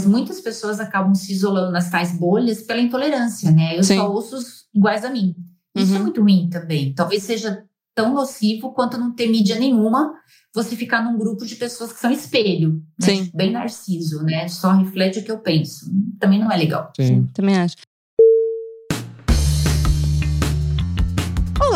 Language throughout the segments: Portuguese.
Mas muitas pessoas acabam se isolando nas tais bolhas pela intolerância, né? Eu Sim. só ouço os iguais a mim. Isso é Uhum. muito ruim também. Talvez seja tão nocivo quanto não ter mídia nenhuma, você ficar num grupo de pessoas que são espelho, né? Sim. Tipo, bem narciso, né? Só reflete o que eu penso. Também não é legal. Sim, também acho.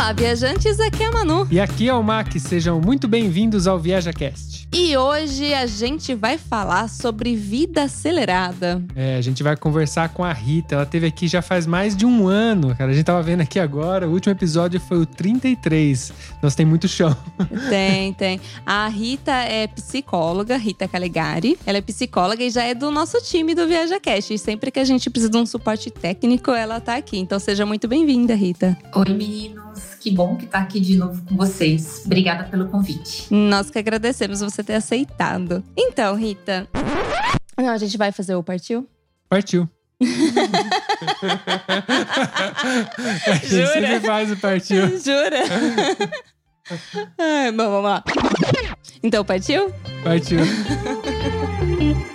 Olá, viajantes, aqui é a Manu. E aqui é o Mac, sejam muito bem-vindos ao ViajaCast. E hoje a gente vai falar sobre vida acelerada. É, a gente vai conversar com a Rita, ela teve aqui já faz mais de um ano, cara. A gente tava vendo aqui agora, o último episódio foi o 33. Nós tem muito chão. Tem, tem. A Rita é psicóloga, Rita Calegari. Ela é psicóloga e já é do nosso time do ViajaCast. E sempre que a gente precisa de um suporte técnico, ela tá aqui. Então seja muito bem-vinda, Rita. Oi, meninos. Que bom que tá aqui de novo com vocês. Obrigada pelo convite. Nós que agradecemos você ter aceitado. Então, Rita. Não, a gente vai fazer o partiu? Partiu. a gente Jura? sempre faz o partiu. Jura? Ai, bom, vamos lá. Então, partiu? Partiu.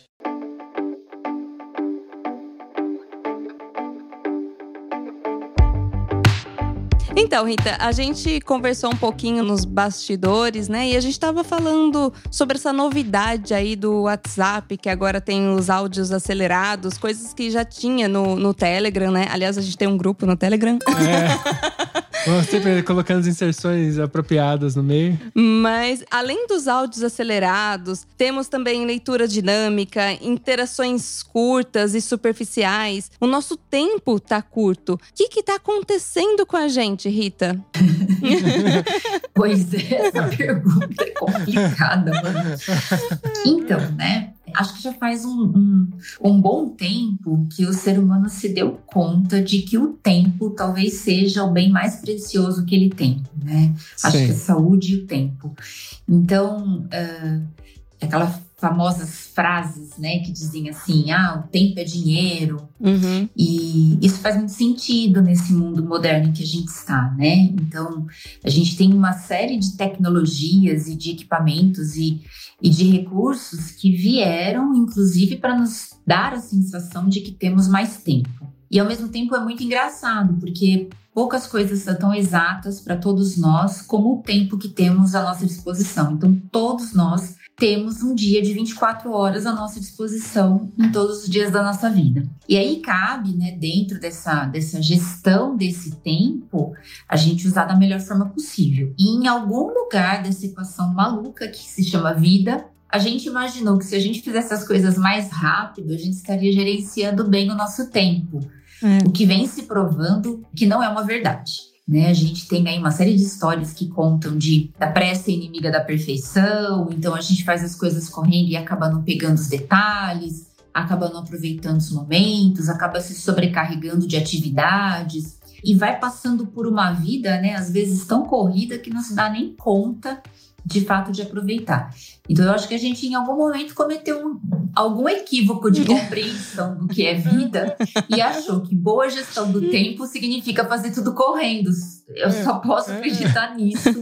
Então, Rita, a gente conversou um pouquinho nos bastidores, né? E a gente tava falando sobre essa novidade aí do WhatsApp, que agora tem os áudios acelerados, coisas que já tinha no, no Telegram, né? Aliás, a gente tem um grupo no Telegram. É. Vamos sempre colocando as inserções apropriadas no meio. Mas, além dos áudios acelerados, temos também leitura dinâmica, interações curtas e superficiais. O nosso tempo tá curto. O que que tá acontecendo com a gente, Rita? Pois é, essa pergunta é complicada, mano. Então, né? Acho que já faz um, um, um bom tempo que o ser humano se deu conta de que o tempo talvez seja o bem mais precioso que ele tem, né? Acho Sim. que a saúde e o tempo. Então, ah, aquelas famosas frases, né, que diziam assim: ah, o tempo é dinheiro, Uhum. e isso faz muito sentido nesse mundo moderno em que a gente está, né? Então, a gente tem uma série de tecnologias e de equipamentos e, e de recursos que vieram, inclusive, para nos dar a sensação de que temos mais tempo. E, ao mesmo tempo, é muito engraçado, porque poucas coisas são tão exatas para todos nós como o tempo que temos à nossa disposição. Então, todos nós temos um dia de 24 horas à nossa disposição em todos os dias da nossa vida. E aí cabe, né, dentro dessa, dessa gestão desse tempo, a gente usar da melhor forma possível. E em algum lugar dessa equação maluca que se chama vida, a gente imaginou que se a gente fizesse as coisas mais rápido, a gente estaria gerenciando bem o nosso tempo. É. O que vem se provando que não é uma verdade. Né? A gente tem aí uma série de histórias que contam de da pressa inimiga da perfeição, então a gente faz as coisas correndo e acaba não pegando os detalhes, acaba não aproveitando os momentos, acaba se sobrecarregando de atividades e vai passando por uma vida, né, às vezes tão corrida que não se dá nem conta de fato de aproveitar. Então eu acho que a gente em algum momento cometeu um, algum equívoco de compreensão do que é vida e achou que boa gestão do tempo significa fazer tudo correndo. Eu só posso acreditar nisso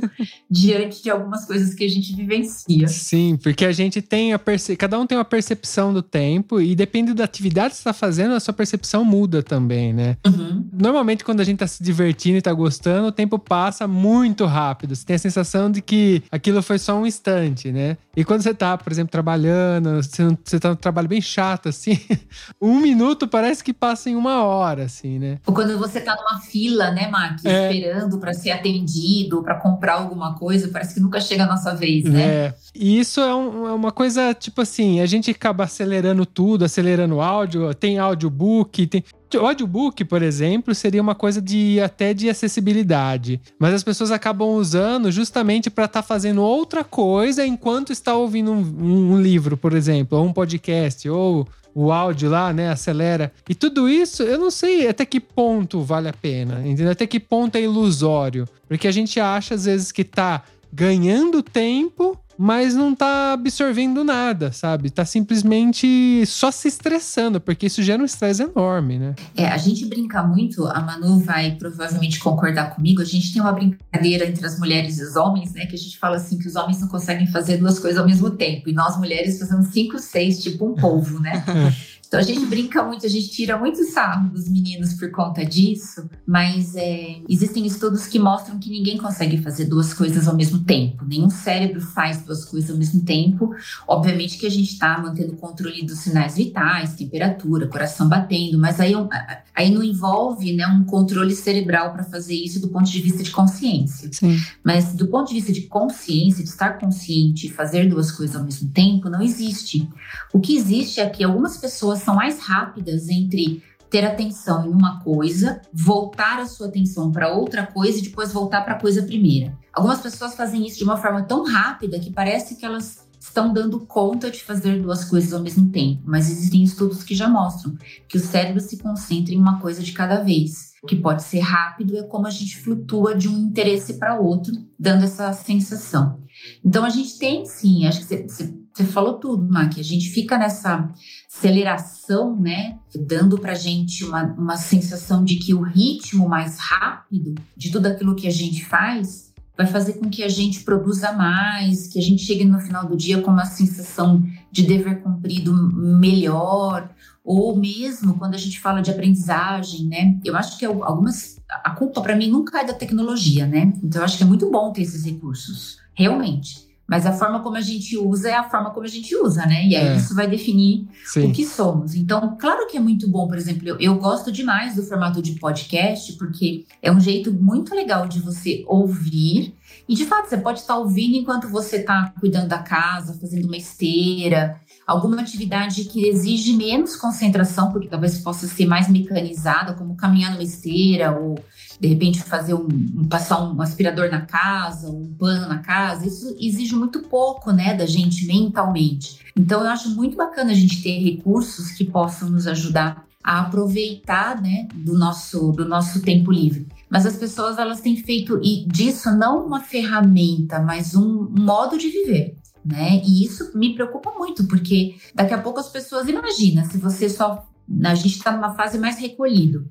diante de algumas coisas que a gente vivencia. Sim, porque a gente tem a perce... cada um tem uma percepção do tempo e depende da atividade que você está fazendo, a sua percepção muda também, né? Uhum. Normalmente, quando a gente tá se divertindo e tá gostando, o tempo passa muito rápido. Você tem a sensação de que aquilo foi só um instante, né? E quando você tá, por exemplo, trabalhando, você, tá num trabalho bem chato, assim, um minuto parece que passa em uma hora, assim, né? Ou quando você tá numa fila, né, Mac, É. esperando para ser atendido, para comprar alguma coisa, parece que nunca chega a nossa vez, né? É. E isso é, um- é uma coisa, tipo assim, a gente acaba acelerando tudo, acelerando o áudio, tem audiobook, tem. O audiobook, por exemplo, seria uma coisa de até de acessibilidade. Mas as pessoas acabam usando justamente para estar fazendo outra coisa enquanto está ouvindo um, um- um livro, por exemplo, ou um podcast, ou o áudio lá, né, acelera. E tudo isso, eu não sei até que ponto vale a pena, entendeu? Até que ponto é ilusório. Porque a gente acha, às vezes, que tá ganhando tempo, mas não tá absorvendo nada, sabe? Tá simplesmente só se estressando, porque isso gera um estresse enorme, né? É, a gente brinca muito, a Manu vai provavelmente concordar comigo. A gente tem uma brincadeira entre as mulheres e os homens, né? Que a gente fala assim que os homens não conseguem fazer duas coisas ao mesmo tempo. E nós mulheres fazemos cinco, seis, tipo um polvo, né? Então a gente brinca muito, a gente tira muito sarro dos meninos por conta disso, mas é, existem estudos que mostram que ninguém consegue fazer duas coisas ao mesmo tempo. Nenhum cérebro faz duas coisas ao mesmo tempo. Obviamente que a gente está mantendo o controle dos sinais vitais, temperatura, coração batendo, mas aí, é aí não envolve né, um controle cerebral para fazer isso do ponto de vista de consciência. Sim. Mas do ponto de vista de consciência, de estar consciente e fazer duas coisas ao mesmo tempo, não existe. O que existe é que algumas pessoas são mais rápidas entre ter atenção em uma coisa, voltar a sua atenção para outra coisa e depois voltar para a coisa primeira. Algumas pessoas fazem isso de uma forma tão rápida que parece que elas estão dando conta de fazer duas coisas ao mesmo tempo, mas existem estudos que já mostram que o cérebro se concentra em uma coisa de cada vez. O que pode ser rápido é como a gente flutua de um interesse para outro, dando essa sensação. Então a gente tem sim, acho que você- você falou tudo, Mac, a gente fica nessa aceleração, né, dando pra gente uma, uma sensação de que o ritmo mais rápido de tudo aquilo que a gente faz vai fazer com que a gente produza mais, que a gente chegue no final do dia com uma sensação de dever cumprido melhor, ou mesmo quando a gente fala de aprendizagem, né? Eu acho que algumas a culpa para mim nunca é da tecnologia, né? Então eu acho que é muito bom ter esses recursos, realmente. Mas a forma como a gente usa é a forma como a gente usa, né? E aí É. isso vai definir o Sim. que somos. Então, claro que é muito bom, por exemplo, eu, eu gosto demais do formato de podcast, porque é um jeito muito legal de você ouvir. E de fato, você pode estar ouvindo enquanto você está cuidando da casa, fazendo uma esteira, alguma atividade que exige menos concentração, porque talvez possa ser mais mecanizada, como caminhar numa esteira, ou de repente fazer um, um- passar um aspirador na casa, um pano na casa. Isso exige muito pouco, né, da gente mentalmente. Então, eu acho muito bacana a gente ter recursos que possam nos ajudar a aproveitar, né, do nosso, do nosso tempo livre. Mas as pessoas, elas têm feito e disso não uma ferramenta, mas um modo de viver, né? E isso me preocupa muito, porque daqui a pouco as pessoas, imagina, se você só a gente está numa fase mais recolhido,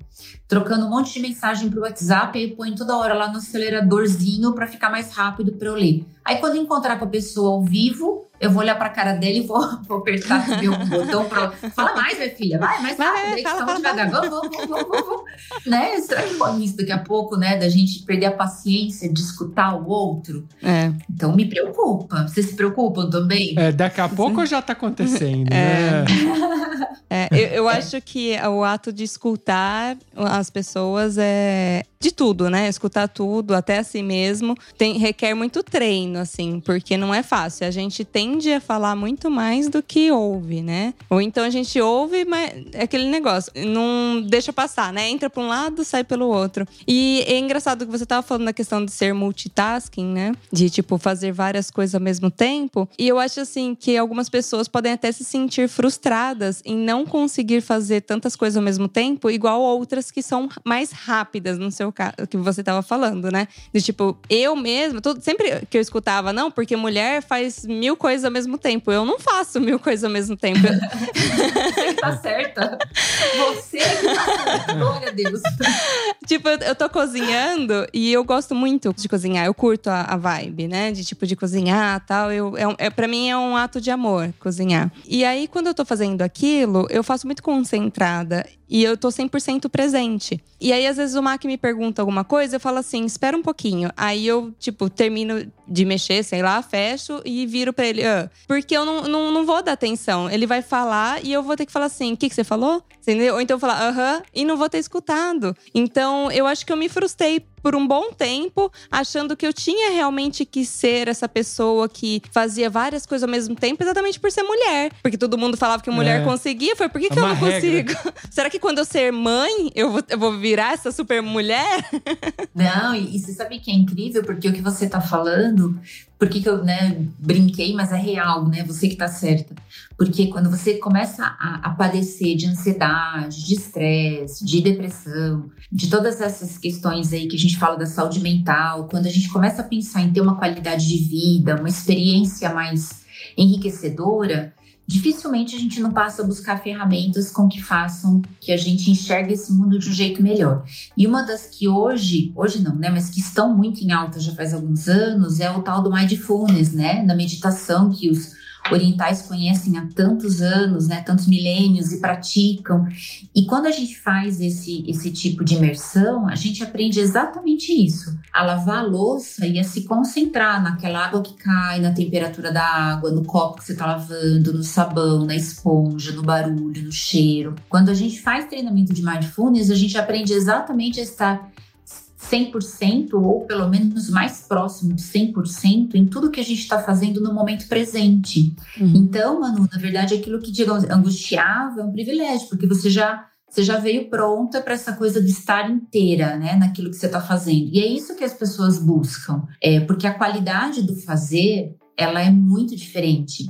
trocando um monte de mensagem para o WhatsApp e põe toda hora lá no aceleradorzinho para ficar mais rápido para eu ler. Aí quando encontrar com a pessoa ao vivo, eu vou olhar para a cara dela e vou, vou apertar o botão para fala mais, minha filha, vai mais Vai, rápido, aí que fala, estamos fala, devagar, vamos, vamos, vamos, vamos, vamos. né? Será que pode isso daqui a pouco, né, da gente perder a paciência de escutar o outro? É. Então me preocupa. Vocês se preocupam também? É, daqui a pouco já tá acontecendo, É. né? É, eu, eu acho que o ato de escutar as pessoas é de tudo, né? Escutar tudo, até a si mesmo, tem, requer muito treino, assim, porque não é fácil. A gente tende a falar muito mais do que ouve, né? Ou então a gente ouve, mas é aquele negócio, não deixa passar, né? Entra para um lado, sai pelo outro. E é engraçado que você tava falando da questão de ser multitasking, né? De, tipo, fazer várias coisas ao mesmo tempo. E eu acho, assim, que algumas pessoas podem até se sentir frustradas em não conseguir fazer tantas coisas ao mesmo tempo, igual outras que são mais rápidas, no seu caso, que você tava falando, né? De tipo, eu mesma, todo, sempre que eu escutava, não, porque mulher faz mil coisas ao mesmo tempo. Eu não faço mil coisas ao mesmo tempo. Você tá certa. Você tá certa. Glória a Deus. tipo, eu, eu tô cozinhando e eu gosto muito de cozinhar. Eu curto a, a vibe, né? De tipo, de cozinhar e tal. Eu, é, é, pra mim é um ato de amor cozinhar. E aí, quando eu tô fazendo aquilo, eu faço muito concentrada. E eu tô 100% presente. E aí, às vezes, o Mac me pergunta alguma coisa, eu falo assim, espera um pouquinho. Aí eu, tipo, termino de mexer, sei lá, fecho e viro pra ele. Ah, porque eu não, não, não vou dar atenção. Ele vai falar e eu vou ter que falar assim: o que, que você falou? Entendeu? Ou então eu falar, aham, e não vou ter escutado. Então eu acho que eu me frustrei por um bom tempo, achando que eu tinha realmente que ser essa pessoa que fazia várias coisas ao mesmo tempo, exatamente por ser mulher. Porque todo mundo falava que mulher É. conseguia, foi por que, É que eu não regra. consigo? Será que quando eu ser mãe, eu vou, eu vou virar essa super mulher? Não, e, e você sabe que é incrível, porque o que você tá falando, por que que eu né, brinquei, mas é real, né? Você que tá certa. Porque quando você começa a, a padecer de ansiedade, de estresse, de depressão, de todas essas questões aí que a gente fala da saúde mental, quando a gente começa a pensar em ter uma qualidade de vida, uma experiência mais enriquecedora, dificilmente a gente não passa a buscar ferramentas com que façam que a gente enxergue esse mundo de um jeito melhor. E uma das que hoje, hoje não, né, mas que estão muito em alta já faz alguns anos, é o tal do mindfulness, né, da meditação que os orientais conhecem há tantos anos, né, tantos milênios e praticam. E quando a gente faz esse, esse tipo de imersão, a gente aprende exatamente isso: a lavar a louça e a se concentrar naquela água que cai, na temperatura da água, no copo que você está lavando, no sabão, na esponja, no barulho, no cheiro. Quando a gente faz treinamento de mindfulness, a gente aprende exatamente a estar 100% ou pelo menos mais próximo de 100% em tudo que a gente está fazendo no momento presente. Uhum. Então, Manu, na verdade, aquilo que digamos angustiava é um privilégio, porque você já você já veio pronta para essa coisa de estar inteira, né, naquilo que você está fazendo. E é isso que as pessoas buscam, é porque a qualidade do fazer ela é muito diferente.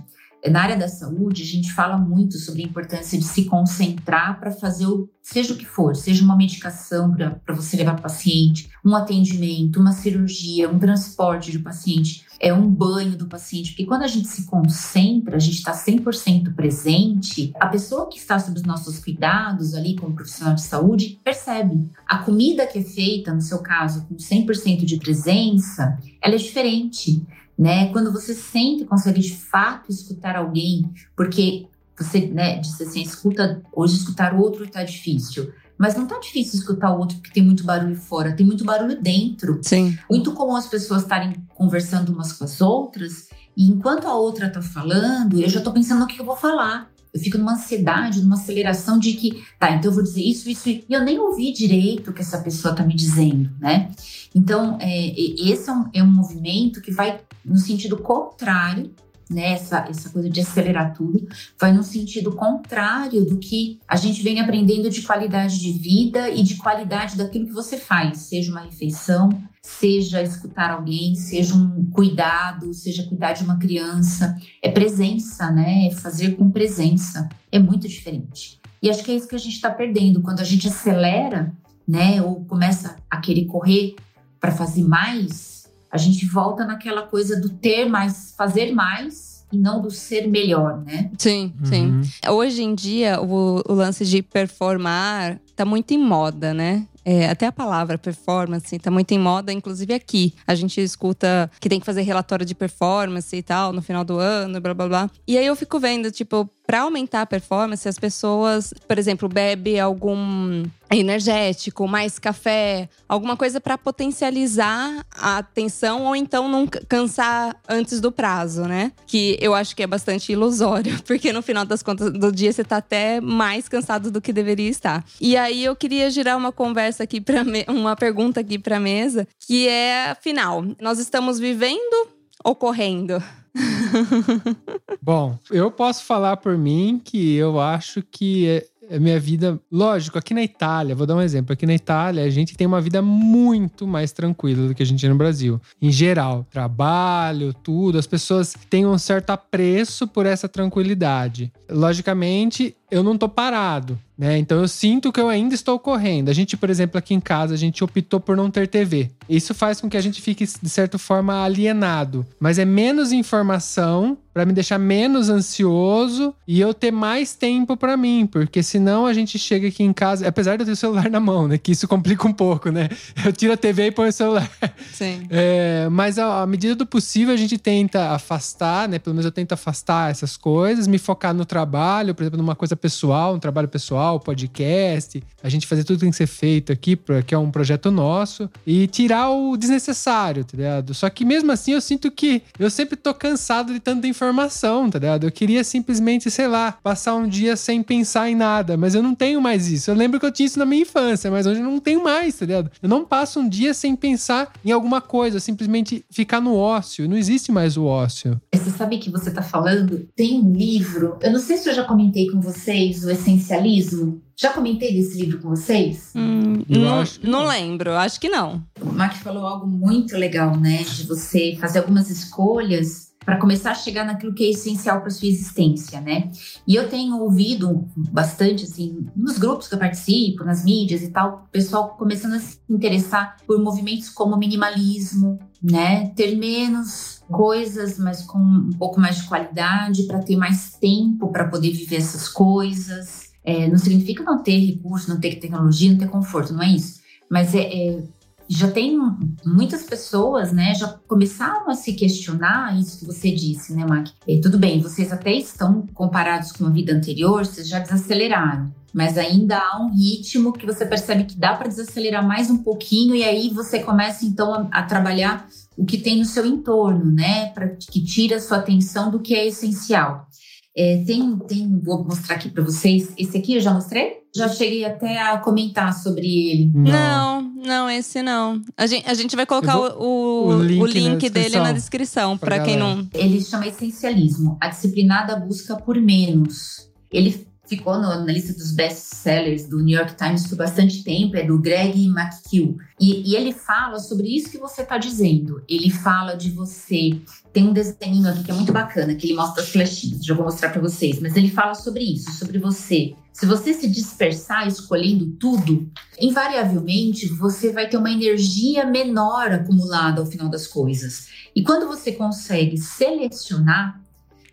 Na área da saúde, a gente fala muito sobre a importância de se concentrar para fazer o seja o que for, seja uma medicação para você levar para o paciente, um atendimento, uma cirurgia, um transporte de paciente, é um banho do paciente. Porque quando a gente se concentra, a gente está 100% presente, a pessoa que está sob os nossos cuidados ali como profissional de saúde percebe. A comida que é feita, no seu caso, com 100% de presença, ela é diferente né? Quando você sente, consegue de fato escutar alguém, porque você, né, disse assim, escuta, hoje escutar o outro tá difícil. Mas não tá difícil escutar o outro porque tem muito barulho fora, tem muito barulho dentro. Sim. Muito comum as pessoas estarem conversando umas com as outras, e enquanto a outra tá falando, eu já tô pensando no que eu vou falar. Eu fico numa ansiedade, numa aceleração de que, tá, então eu vou dizer isso, isso, e eu nem ouvi direito o que essa pessoa tá me dizendo, né? Então, é, esse é um, é um movimento que vai no sentido contrário, né? Essa, essa coisa de acelerar tudo, vai no sentido contrário do que a gente vem aprendendo de qualidade de vida e de qualidade daquilo que você faz, seja uma refeição, seja escutar alguém, seja um cuidado, seja cuidar de uma criança. É presença, né? É fazer com presença. É muito diferente. E acho que é isso que a gente está perdendo. Quando a gente acelera, né? Ou começa a querer correr para fazer mais, a gente volta naquela coisa do ter mais, fazer mais e não do ser melhor, né? Sim, sim. Uhum. Hoje em dia, o, o lance de performar tá muito em moda, né? É, até a palavra performance tá muito em moda, inclusive aqui. A gente escuta que tem que fazer relatório de performance e tal no final do ano, blá blá blá. E aí eu fico vendo, tipo, para aumentar a performance, as pessoas, por exemplo, bebe algum energético, mais café, alguma coisa para potencializar a atenção ou então não cansar antes do prazo, né? Que eu acho que é bastante ilusório, porque no final das contas do dia você tá até mais cansado do que deveria estar. E aí eu queria girar uma conversa aqui para uma pergunta aqui para mesa, que é, afinal, nós estamos vivendo ou correndo? Bom, eu posso falar por mim que eu acho que é- a minha vida. Lógico, aqui na Itália, vou dar um exemplo. Aqui na Itália, a gente tem uma vida muito mais tranquila do que a gente tem no Brasil. Em geral, trabalho, tudo, as pessoas têm um certo apreço por essa tranquilidade. Logicamente, eu não tô parado, né? Então eu sinto que eu ainda estou correndo. A gente, por exemplo, aqui em casa, a gente optou por não ter TV. Isso faz com que a gente fique, de certa forma, alienado. Mas é menos informação para me deixar menos ansioso e eu ter mais tempo para mim, porque senão a gente chega aqui em casa, apesar de eu ter o celular na mão, né? Que isso complica um pouco, né? Eu tiro a TV e ponho o celular. Sim. É, mas à à medida do possível a gente tenta afastar, né? Pelo menos eu tento afastar essas coisas, me focar no trabalho, por exemplo, numa coisa pessoal, um trabalho pessoal, podcast, a gente fazer tudo que tem que ser feito aqui, que é um projeto nosso, e tirar o desnecessário, tá ligado? Só que mesmo assim eu sinto que eu sempre tô cansado de tanta informação, tá ligado? Eu queria simplesmente, sei lá, passar um dia sem pensar em nada, mas eu não tenho mais isso. Eu lembro que eu tinha isso na minha infância, mas hoje eu não tenho mais, tá ligado? Eu não passo um dia sem pensar em alguma coisa, simplesmente ficar no ócio. Não existe mais o ócio. Você sabe que você tá falando? Tem um livro, eu não sei se eu já comentei com vocês, o Essencialismo. Já comentei desse livro com vocês? Hum, não, não, lembro, acho que não. O Mac falou algo muito legal, né? De você fazer algumas escolhas para começar a chegar naquilo que é essencial para sua existência, né? E eu tenho ouvido bastante, assim, nos grupos que eu participo, nas mídias e tal, o pessoal começando a se interessar por movimentos como minimalismo, né? Ter menos coisas, mas com um pouco mais de qualidade, para ter mais tempo para poder viver essas coisas. É, não significa não ter recurso, não ter tecnologia, não ter conforto, não é isso. Mas é, é já tem muitas pessoas, né, já começaram a se questionar isso que você disse, né, Mac? E, tudo bem, vocês até estão comparados com a vida anterior, vocês já desaceleraram, mas ainda há um ritmo que você percebe que dá para desacelerar mais um pouquinho e aí você começa então a, a trabalhar o que tem no seu entorno, né, para que tire a sua atenção do que é essencial. É, tem, tem, vou mostrar aqui para vocês. Esse aqui eu já mostrei? Já cheguei até a comentar sobre ele. Não, não, esse não. A gente, a gente vai colocar vou, o, o, link, o link na dele na descrição, para quem não. Ele chama Essencialismo a disciplinada busca por menos. Ele ficou no, na lista dos best-sellers do New York Times por bastante tempo, é do Greg McKeown. E, e ele fala sobre isso que você está dizendo. Ele fala de você. Tem um desenho aqui que é muito bacana, que ele mostra as flechinhas, já vou mostrar para vocês. Mas ele fala sobre isso, sobre você. Se você se dispersar escolhendo tudo, invariavelmente você vai ter uma energia menor acumulada ao final das coisas. E quando você consegue selecionar,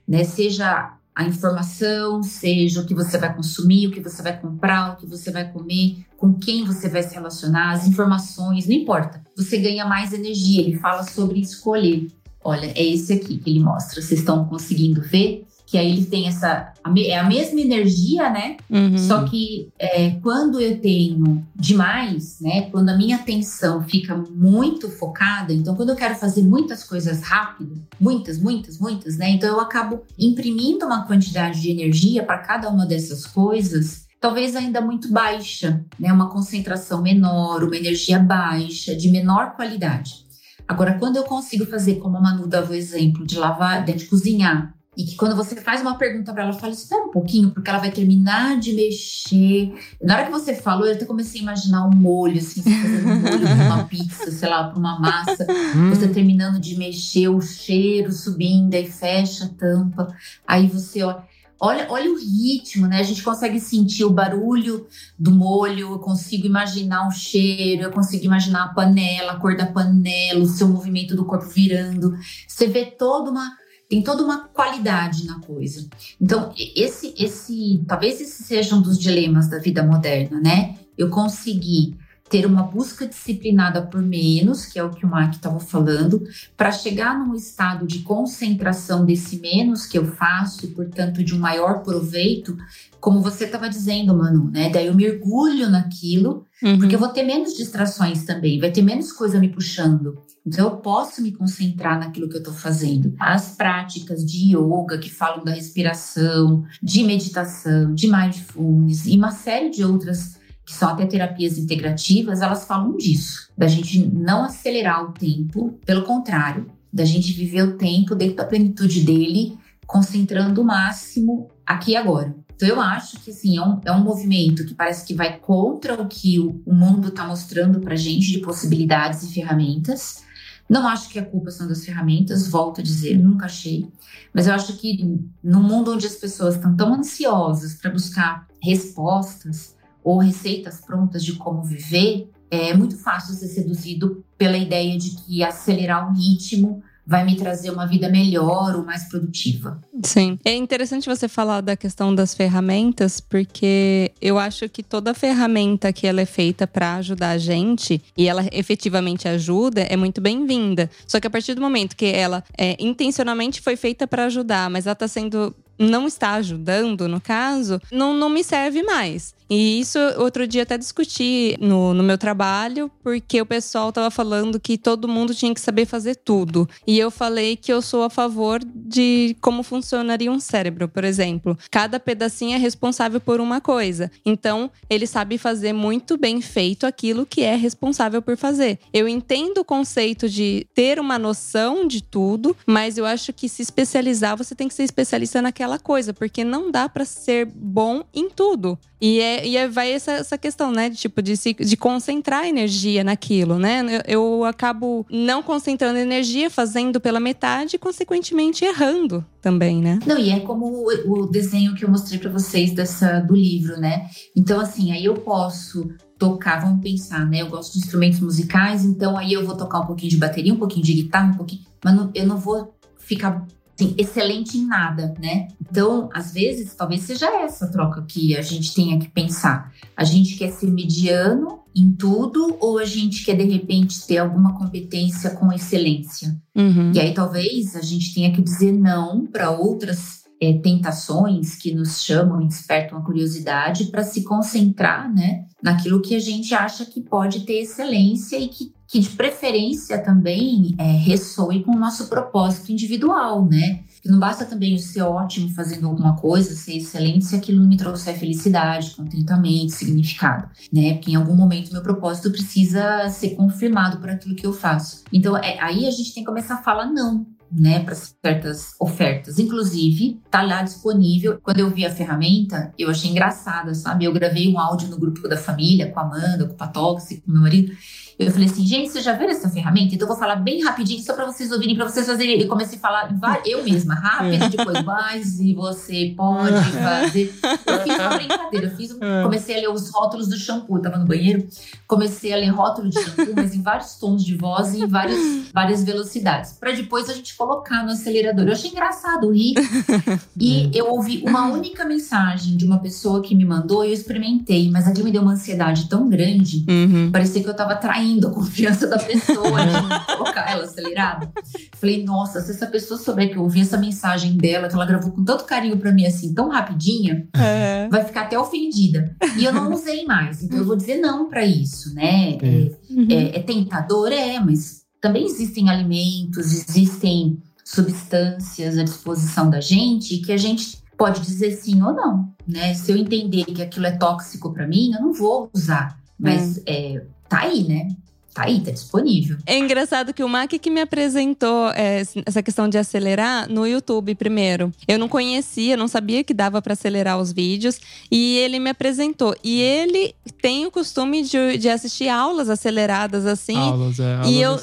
né, seja a informação, seja o que você vai consumir, o que você vai comprar, o que você vai comer, com quem você vai se relacionar, as informações, não importa. Você ganha mais energia. Ele fala sobre escolher. Olha, é esse aqui que ele mostra. Vocês estão conseguindo ver? Que aí ele tem essa. É a mesma energia, né? Uhum. Só que é, quando eu tenho demais, né? Quando a minha atenção fica muito focada, então quando eu quero fazer muitas coisas rápido, muitas, muitas, muitas, né? Então eu acabo imprimindo uma quantidade de energia para cada uma dessas coisas talvez ainda muito baixa, né? Uma concentração menor, uma energia baixa, de menor qualidade. Agora, quando eu consigo fazer, como a Manu dava o exemplo, de lavar, de cozinhar, e que quando você faz uma pergunta para ela, fala, espera um pouquinho, porque ela vai terminar de mexer. Na hora que você falou, eu até comecei a imaginar um molho, assim, você fazendo um molho para uma pizza, sei lá, para uma massa. Hum. Você terminando de mexer, o cheiro subindo, aí fecha a tampa. Aí você olha. Olha, olha o ritmo, né? A gente consegue sentir o barulho do molho, eu consigo imaginar o cheiro, eu consigo imaginar a panela, a cor da panela, o seu movimento do corpo virando. Você vê toda uma tem toda uma qualidade na coisa. Então, esse, esse, talvez esse seja um dos dilemas da vida moderna, né? Eu consegui ter uma busca disciplinada por menos, que é o que o Mark estava falando, para chegar num estado de concentração desse menos que eu faço e, portanto, de um maior proveito, como você estava dizendo, Manu, né? Daí eu mergulho naquilo, uhum. porque eu vou ter menos distrações também, vai ter menos coisa me puxando. Então eu posso me concentrar naquilo que eu estou fazendo. As práticas de yoga que falam da respiração, de meditação, de mindfulness e uma série de outras que são até terapias integrativas, elas falam disso, da gente não acelerar o tempo, pelo contrário, da gente viver o tempo dentro da plenitude dele, concentrando o máximo aqui e agora. Então eu acho que assim, é um, é um movimento que parece que vai contra o que o, mundo está mostrando para gente de possibilidades e ferramentas. Não acho que a culpa são das ferramentas, volto a dizer, nunca achei. Mas eu acho que no mundo onde as pessoas estão tão ansiosas para buscar respostas ou receitas prontas de como viver, é muito fácil ser seduzido pela ideia de que acelerar o ritmo vai me trazer uma vida melhor ou mais produtiva. Sim. É interessante você falar da questão das ferramentas, porque eu acho que toda ferramenta que ela é feita para ajudar a gente e ela efetivamente ajuda é muito bem-vinda. Só que a partir do momento que ela é, intencionalmente foi feita para ajudar, mas ela está sendo não está ajudando, no caso, não, não me serve mais. E isso outro dia até discuti no, no meu trabalho, porque o pessoal tava falando que todo mundo tinha que saber fazer tudo. E eu falei que eu sou a favor de como funcionaria um cérebro, por exemplo. Cada pedacinho é responsável por uma coisa. Então, ele sabe fazer muito bem feito aquilo que é responsável por fazer. Eu entendo o conceito de ter uma noção de tudo, mas eu acho que se especializar, você tem que ser especialista naquela coisa, porque não dá para ser bom em tudo. E, é, e é, vai essa, essa questão, né? De, tipo, de, se, de concentrar energia naquilo, né? Eu, eu acabo não concentrando energia, fazendo pela metade e, consequentemente, errando também, né? Não, e é como o, o desenho que eu mostrei para vocês dessa, do livro, né? Então, assim, aí eu posso tocar, vamos pensar, né? Eu gosto de instrumentos musicais, então aí eu vou tocar um pouquinho de bateria, um pouquinho de guitarra, um pouquinho, mas não, eu não vou ficar assim, excelente em nada, né? Então, às vezes, talvez seja essa troca que a gente tenha que pensar. A gente quer ser mediano em tudo ou a gente quer, de repente, ter alguma competência com excelência? Uhum. E aí, talvez, a gente tenha que dizer não para outras é, tentações que nos chamam e despertam a curiosidade para se concentrar né, naquilo que a gente acha que pode ter excelência e que, que de preferência também é, ressoe com o nosso propósito individual, né? Que não basta também eu ser ótimo fazendo alguma coisa, ser excelente, se aquilo me trouxer felicidade, contentamento, significado, né? Porque em algum momento meu propósito precisa ser confirmado por aquilo que eu faço. Então, é, aí a gente tem que começar a falar não né, para certas ofertas. Inclusive, tá lá disponível. Quando eu vi a ferramenta, eu achei engraçada, sabe? Eu gravei um áudio no grupo da família, com a Amanda, com o Patox, com meu marido. Eu falei assim, gente, vocês já viram essa ferramenta? Então eu vou falar bem rapidinho, só para vocês ouvirem, para vocês fazerem. Eu comecei a falar eu mesma, rápido, é. depois, mas e você pode fazer. Eu fiz uma brincadeira, eu fiz, é. comecei a ler os rótulos do shampoo, eu tava no banheiro, comecei a ler rótulo de shampoo, mas em vários tons de voz e em várias, várias velocidades, para depois a gente colocar no acelerador. Eu achei engraçado rir. E eu ouvi uma única mensagem de uma pessoa que me mandou e eu experimentei, mas aquilo me deu uma ansiedade tão grande, uhum. parecia que eu tava traindo traindo a confiança da pessoa de colocar ela acelerada. Falei, nossa, se essa pessoa souber que eu ouvi essa mensagem dela, que ela gravou com tanto carinho para mim assim, tão rapidinha, é. vai ficar até ofendida. E eu não usei mais, então eu vou dizer não para isso, né? É, uhum. é, é tentador, é, mas também existem alimentos, existem substâncias à disposição da gente que a gente pode dizer sim ou não, né? Se eu entender que aquilo é tóxico para mim, eu não vou usar. Mas é. É, tá aí, né? Tá aí, tá disponível. É engraçado que o Mac que me apresentou é, essa questão de acelerar no YouTube primeiro. Eu não conhecia, não sabia que dava para acelerar os vídeos. E ele me apresentou. E ele tem o costume de, de assistir aulas aceleradas assim. Aulas, é. Aulas e eu,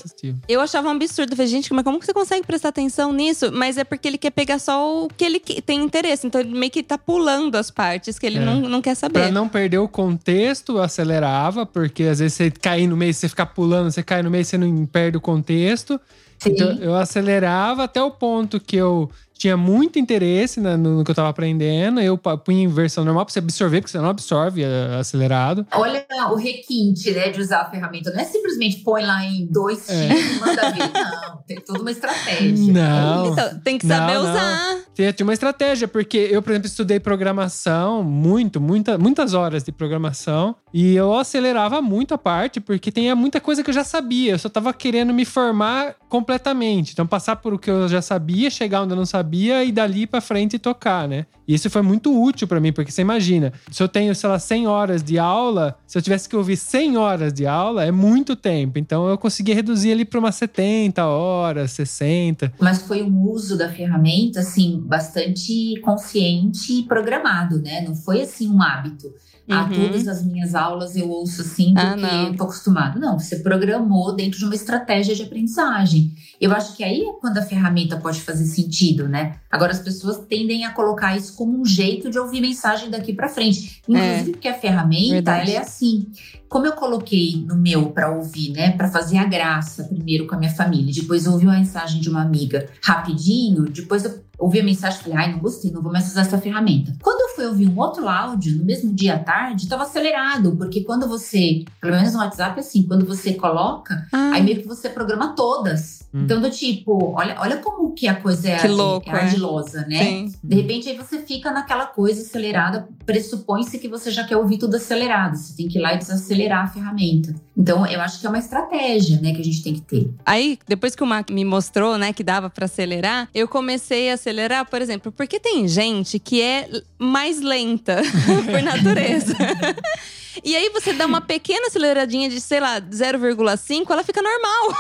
eu achava um absurdo. Eu falei, gente, mas como que você consegue prestar atenção nisso? Mas é porque ele quer pegar só o que ele tem interesse. Então ele meio que tá pulando as partes que ele é. não, não quer saber. Pra não perder o contexto, acelerava, porque às vezes você cair no meio, você fica pulando pulando, você cai no meio, você não perde o contexto. Sim. Então eu acelerava até o ponto que eu tinha muito interesse no, no, que eu tava aprendendo. Eu punha em versão normal pra você absorver, porque você não absorve é, acelerado. Olha o requinte, né, de usar a ferramenta. Não é simplesmente põe lá em dois é. e manda ver. Não, tem toda uma estratégia. Não. Então, tem que saber não, usar. Não. Tem, tem uma estratégia, porque eu, por exemplo, estudei programação, muito, muita, muitas horas de programação. E eu acelerava muito a parte, porque tem muita coisa que eu já sabia. Eu só tava querendo me formar completamente. Então, passar por o que eu já sabia, chegar onde eu não sabia e dali para frente tocar, né? E isso foi muito útil para mim, porque você imagina, se eu tenho, sei lá, 100 horas de aula, se eu tivesse que ouvir 100 horas de aula, é muito tempo. Então, eu consegui reduzir ali para umas 70 horas, 60. Mas foi um uso da ferramenta, assim, bastante consciente e programado, né? Não foi assim um hábito. Uhum. A todas as minhas aulas eu ouço assim, ah, porque ah, tô acostumado. Não, você programou dentro de uma estratégia de aprendizagem. Eu acho que aí é quando a ferramenta pode fazer sentido, né? Agora as pessoas tendem a colocar isso como um jeito de ouvir mensagem daqui para frente. Inclusive é, porque a ferramenta, ela é assim. como eu coloquei no meu para ouvir, né, para fazer a graça primeiro com a minha família, depois ouvi uma mensagem de uma amiga rapidinho, depois eu ouvi a mensagem e falei, ai, não gostei, não vou mais usar essa ferramenta. Quando eu fui ouvir um outro áudio, no mesmo dia à tarde, estava acelerado, porque quando você, pelo menos no WhatsApp, assim, quando você coloca, Ah. aí meio que você programa todas. Então, do tipo, olha, olha como que a coisa é, Que louco, é ardilosa, né? Sim. De repente, aí você fica naquela coisa acelerada, pressupõe-se que você já quer ouvir tudo acelerado, você tem que ir lá e desacelerar a ferramenta. Então, eu acho que é uma estratégia, né, que a gente tem que ter. Aí, depois que o Mac me mostrou, né, que dava pra acelerar, eu comecei a acelerar, por exemplo, porque tem gente que é mais lenta por natureza. E aí você dá uma pequena aceleradinha de, sei lá, 0,5, ela fica normal.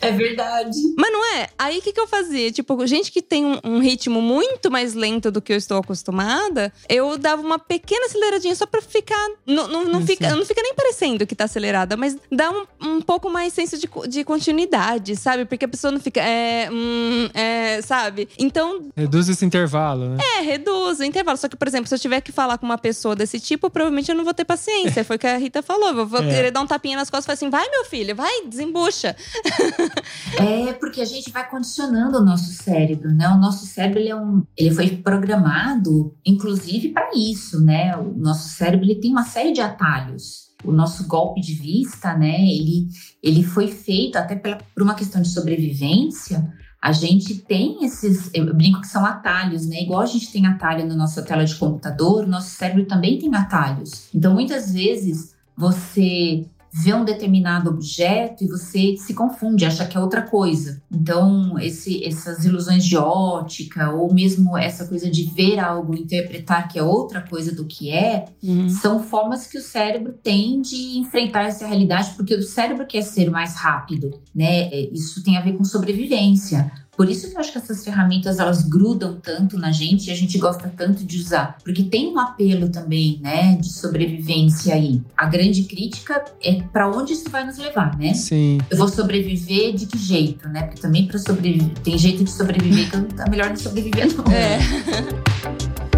É verdade. Mas não é? Aí o que, que eu fazia? Tipo, gente que tem um, um ritmo muito mais lento do que eu estou acostumada, eu dava uma pequena aceleradinha só pra ficar. Não, não, não, fica, não fica nem parecendo que tá acelerada, mas dá um, um pouco mais senso de, de continuidade, sabe? Porque a pessoa não fica. É. Hum, é sabe? Então, Reduz esse intervalo, né? é, reduz o intervalo. Só que, por exemplo, se eu tiver que falar com uma pessoa desse tipo, provavelmente eu não vou ter paciência. Foi o que a Rita falou. Eu vou É. querer dar um tapinha nas costas e falar assim: vai, meu filho, vai, desembucha. É porque a gente vai condicionando o nosso cérebro, né? O nosso cérebro ele é um, ele foi programado, inclusive para isso, né? O nosso cérebro ele tem uma série de atalhos. O nosso golpe de vista, né? Ele, ele foi feito até pela, por uma questão de sobrevivência. A gente tem esses, eu brinco que são atalhos, né? Igual a gente tem atalho na nossa tela de computador, o nosso cérebro também tem atalhos. Então, muitas vezes você vê um determinado objeto e você se confunde, acha que é outra coisa. Então, esse, essas ilusões de ótica, ou mesmo essa coisa de ver algo interpretar que é outra coisa do que é, são formas que o cérebro tem de enfrentar essa realidade, porque o cérebro quer ser mais rápido, né? É, Isso tem a ver com sobrevivência. Por isso que eu acho que essas ferramentas elas grudam tanto na gente e a gente gosta tanto de usar, porque tem um apelo também, né, de sobrevivência aí. A grande crítica é para onde isso vai nos levar, né? Sim. Eu vou sobreviver de que jeito, né? Porque também para sobreviver tem jeito de sobreviver que é melhor não sobreviver não. É.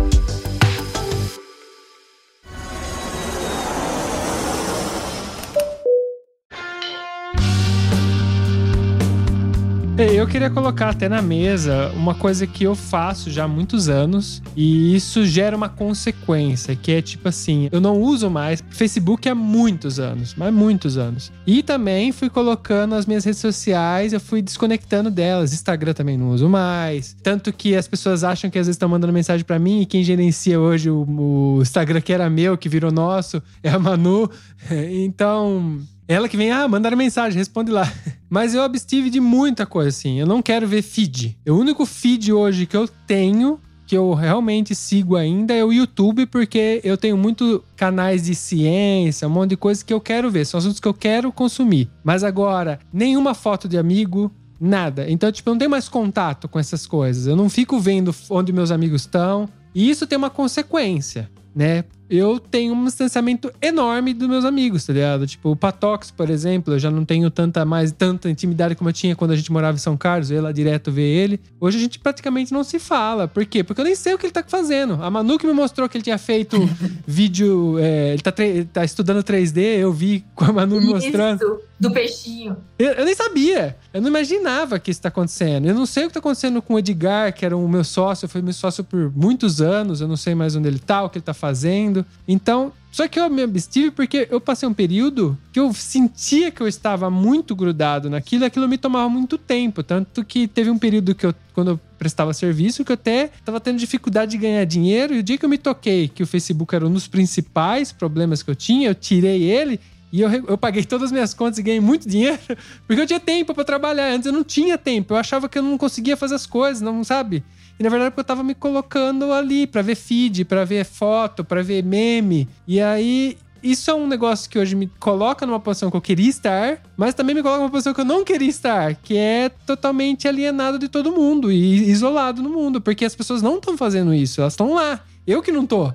Eu queria colocar até na mesa uma coisa que eu faço já há muitos anos e isso gera uma consequência, que é tipo assim, eu não uso mais Facebook há muitos anos, mas muitos anos. E também fui colocando as minhas redes sociais, eu fui desconectando delas. Instagram também não uso mais. Tanto que as pessoas acham que às vezes estão mandando mensagem pra mim e quem gerencia hoje o, o Instagram que era meu, que virou nosso, é a Manu. Então, ela que vem, ah, mandaram mensagem, responde lá. Mas eu abstive de muita coisa, assim. Eu não quero ver feed. O único feed hoje que eu tenho, que eu realmente sigo ainda, é o YouTube, porque eu tenho muito canais de ciência, um monte de coisa que eu quero ver. São assuntos que eu quero consumir. Mas agora, nenhuma foto de amigo, nada. Então, tipo, eu não tenho mais contato com essas coisas. Eu não fico vendo onde meus amigos estão. E isso tem uma consequência, né? Eu tenho um distanciamento enorme dos meus amigos, tá ligado? Tipo, o Patox, por exemplo, eu já não tenho tanta mais tanta intimidade como eu tinha quando a gente morava em São Carlos, eu ia lá direto ver ele. Hoje a gente praticamente não se fala. Por quê? Porque eu nem sei o que ele tá fazendo. A Manu que me mostrou que ele tinha feito vídeo. é, ele tá, ele tá estudando 3D, eu vi com a Manu me mostrando. Isso, do peixinho. Eu, eu nem sabia. Eu não imaginava que isso tá acontecendo. Eu não sei o que tá acontecendo com o Edgar, que era o meu sócio, foi meu sócio por muitos anos. Eu não sei mais onde ele tá, o que ele tá fazendo. Então, só que eu me abstive porque eu passei um período que eu sentia que eu estava muito grudado naquilo, e aquilo me tomava muito tempo. Tanto que teve um período que eu, quando eu prestava serviço, que eu até estava tendo dificuldade de ganhar dinheiro. E o dia que eu me toquei que o Facebook era um dos principais problemas que eu tinha, eu tirei ele. E eu, eu paguei todas as minhas contas e ganhei muito dinheiro, porque eu tinha tempo pra trabalhar. Antes eu não tinha tempo. Eu achava que eu não conseguia fazer as coisas, não sabe? E na verdade porque eu tava me colocando ali pra ver feed, pra ver foto, pra ver meme. E aí isso é um negócio que hoje me coloca numa posição que eu queria estar, mas também me coloca numa posição que eu não queria estar, que é totalmente alienado de todo mundo e isolado no mundo, porque as pessoas não estão fazendo isso, elas estão lá. Eu que não tô.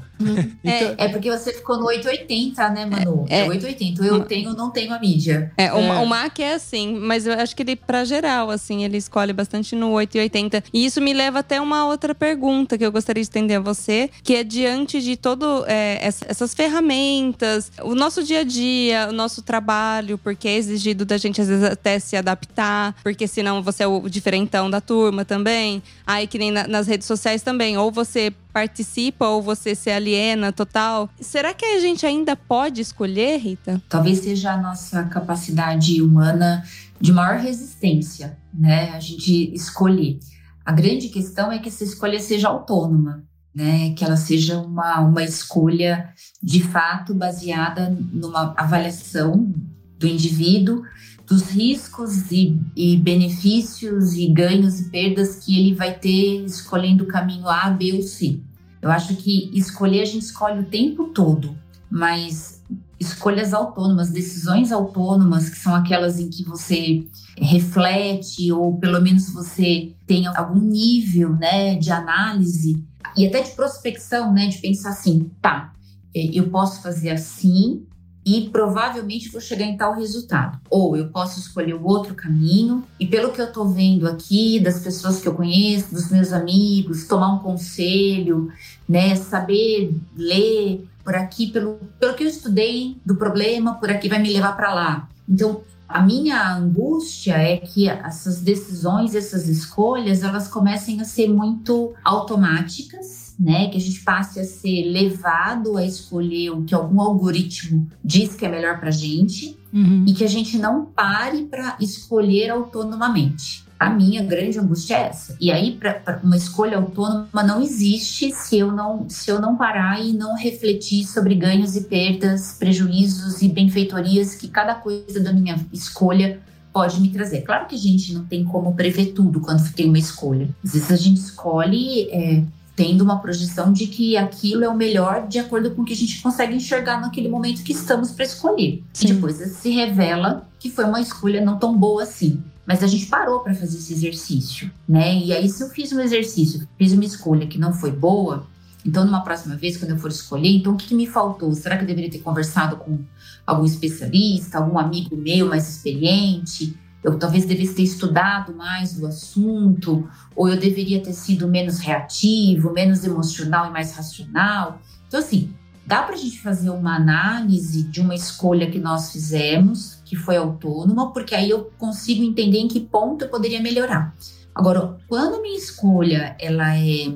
Então- É porque você ficou no 880, né, Manu? É. É, 880. Eu tenho ou não tenho a mídia. É, o, É. o Mac é assim, mas eu acho que ele, pra geral, assim, ele escolhe bastante no 880. E isso me leva até uma outra pergunta que eu gostaria de estender a você, que é diante de todo é, essa- essas ferramentas, o nosso dia a dia, o nosso trabalho, porque é exigido da gente, às vezes, até se adaptar, porque senão você é o diferentão da turma também. Aí, que nem na- nas redes sociais também, ou você participa ou você se total. Será que a gente ainda pode escolher, Rita? Talvez seja a nossa capacidade humana de maior resistência, né? A gente escolher. A grande questão é que essa escolha seja autônoma, né? Que ela seja uma, uma escolha de fato baseada numa avaliação do indivíduo, dos riscos e, e benefícios e ganhos e perdas que ele vai ter escolhendo o caminho A, B ou C. Eu acho que escolher a gente escolhe o tempo todo, mas escolhas autônomas, decisões autônomas, que são aquelas em que você reflete ou pelo menos você tem algum nível, né, de análise e até de prospecção, né, de pensar assim, tá, eh, eu posso fazer assim e provavelmente vou chegar em tal resultado. Ou eu posso escolher o outro caminho e pelo que eu tô vendo aqui das pessoas que eu conheço, dos meus amigos, tomar um conselho, né, saber ler por aqui pelo, pelo que eu estudei do problema, por aqui vai me levar para lá. Então, a minha angústia é que essas decisões, essas escolhas, elas comecem a ser muito automáticas, né? Que a gente passe a ser levado a escolher o que algum algoritmo diz que é melhor para gente e que a gente não pare para escolher autonomamente. A minha grande angústia é essa. E aí, para uma escolha autônoma não existe se eu não, se eu não parar e não refletir sobre ganhos e perdas, prejuízos e benfeitorias que cada coisa da minha escolha pode me trazer. Claro que a gente não tem como prever tudo quando tem uma escolha. Às vezes a gente escolhe é, tendo uma projeção de que aquilo é o melhor de acordo com o que a gente consegue enxergar naquele momento que estamos para escolher. Sim. E depois se revela que foi uma escolha não tão boa assim. Mas a gente parou para fazer esse exercício, né? E aí, se eu fiz um exercício, fiz uma escolha que não foi boa, então, numa próxima vez, quando eu for escolher, então o que, que me faltou? Será que eu deveria ter conversado com algum especialista, algum amigo meu mais experiente? Eu talvez devesse ter estudado mais do assunto, ou eu deveria ter sido menos reativo, menos emocional e mais racional. Então, assim, dá para a gente fazer uma análise de uma escolha que nós fizemos, que foi autônoma, porque aí eu consigo entender em que ponto eu poderia melhorar. Agora, quando minha escolha ela é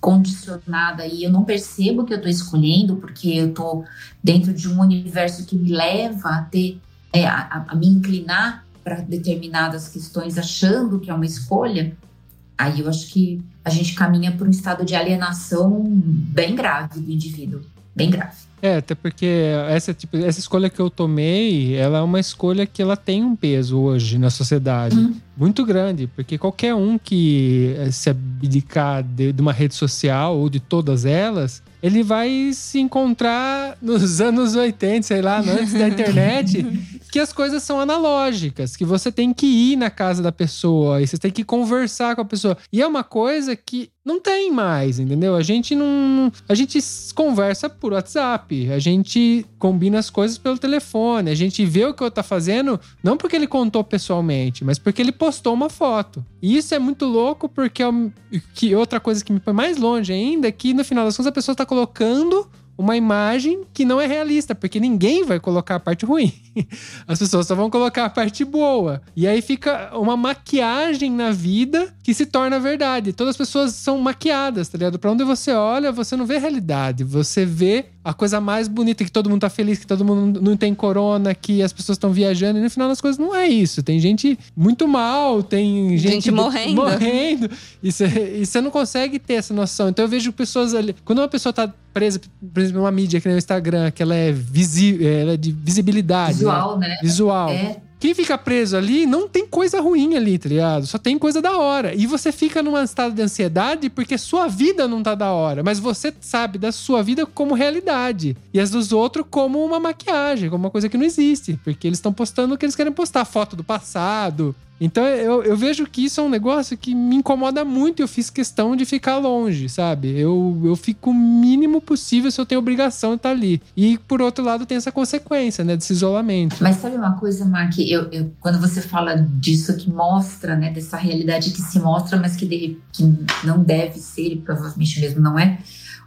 condicionada e eu não percebo que eu estou escolhendo, porque eu estou dentro de um universo que me leva a ter, é, a, a me inclinar para determinadas questões, achando que é uma escolha, aí eu acho que a gente caminha por um estado de alienação bem grave do indivíduo, bem grave. É, até porque essa, tipo, essa escolha que eu tomei, ela é uma escolha que ela tem um peso hoje na sociedade. Uhum. Muito grande, porque qualquer um que eh, se abdicar de, de uma rede social ou de todas elas, ele vai se encontrar nos anos 80, sei lá, antes da internet, que as coisas são analógicas, que você tem que ir na casa da pessoa e você tem que conversar com a pessoa. E é uma coisa que não tem mais, entendeu? A gente não. A gente conversa por WhatsApp, a gente combina as coisas pelo telefone, a gente vê o que outro tá fazendo, não porque ele contou pessoalmente, mas porque ele postou uma foto. E isso é muito louco, porque é um- que outra coisa que me põe mais longe ainda é que no final das contas a pessoa tá colocando uma imagem que não é realista, porque ninguém vai colocar a parte ruim. As pessoas só vão colocar a parte boa. E aí fica uma maquiagem na vida que se torna verdade. Todas as pessoas são maquiadas, tá ligado? Pra onde você olha, você não vê realidade. Você vê a coisa mais bonita, que todo mundo tá feliz, que todo mundo não tem corona, que as pessoas estão viajando. E no final das coisas não é isso. Tem gente muito mal, tem gente, Gente morrendo. morrendo. E você e não consegue ter essa noção. Então eu vejo pessoas ali. Quando uma pessoa tá presa, por exemplo, numa mídia que nem o Instagram, que ela é, visi, ela é de visibilidade. Visual, né? né? Visual. É, Quem fica preso ali não tem coisa ruim ali, tá ligado? Só tem coisa da hora. E você fica num estado de ansiedade porque sua vida não tá da hora. Mas você sabe da sua vida como realidade. E as dos outros como uma maquiagem, como uma coisa que não existe. Porque eles estão postando o que eles querem postar. Foto do passado, Então eu, eu vejo que isso é um negócio que me incomoda muito e eu fiz questão de ficar longe, sabe? Eu, eu fico o mínimo possível se eu tenho obrigação de estar ali. E por outro lado tem essa consequência, né, desse isolamento. Mas sabe uma coisa, Mark? Eu, eu, quando você fala disso que mostra, né, dessa realidade que se mostra, mas que, de, que não deve ser, e provavelmente mesmo não é,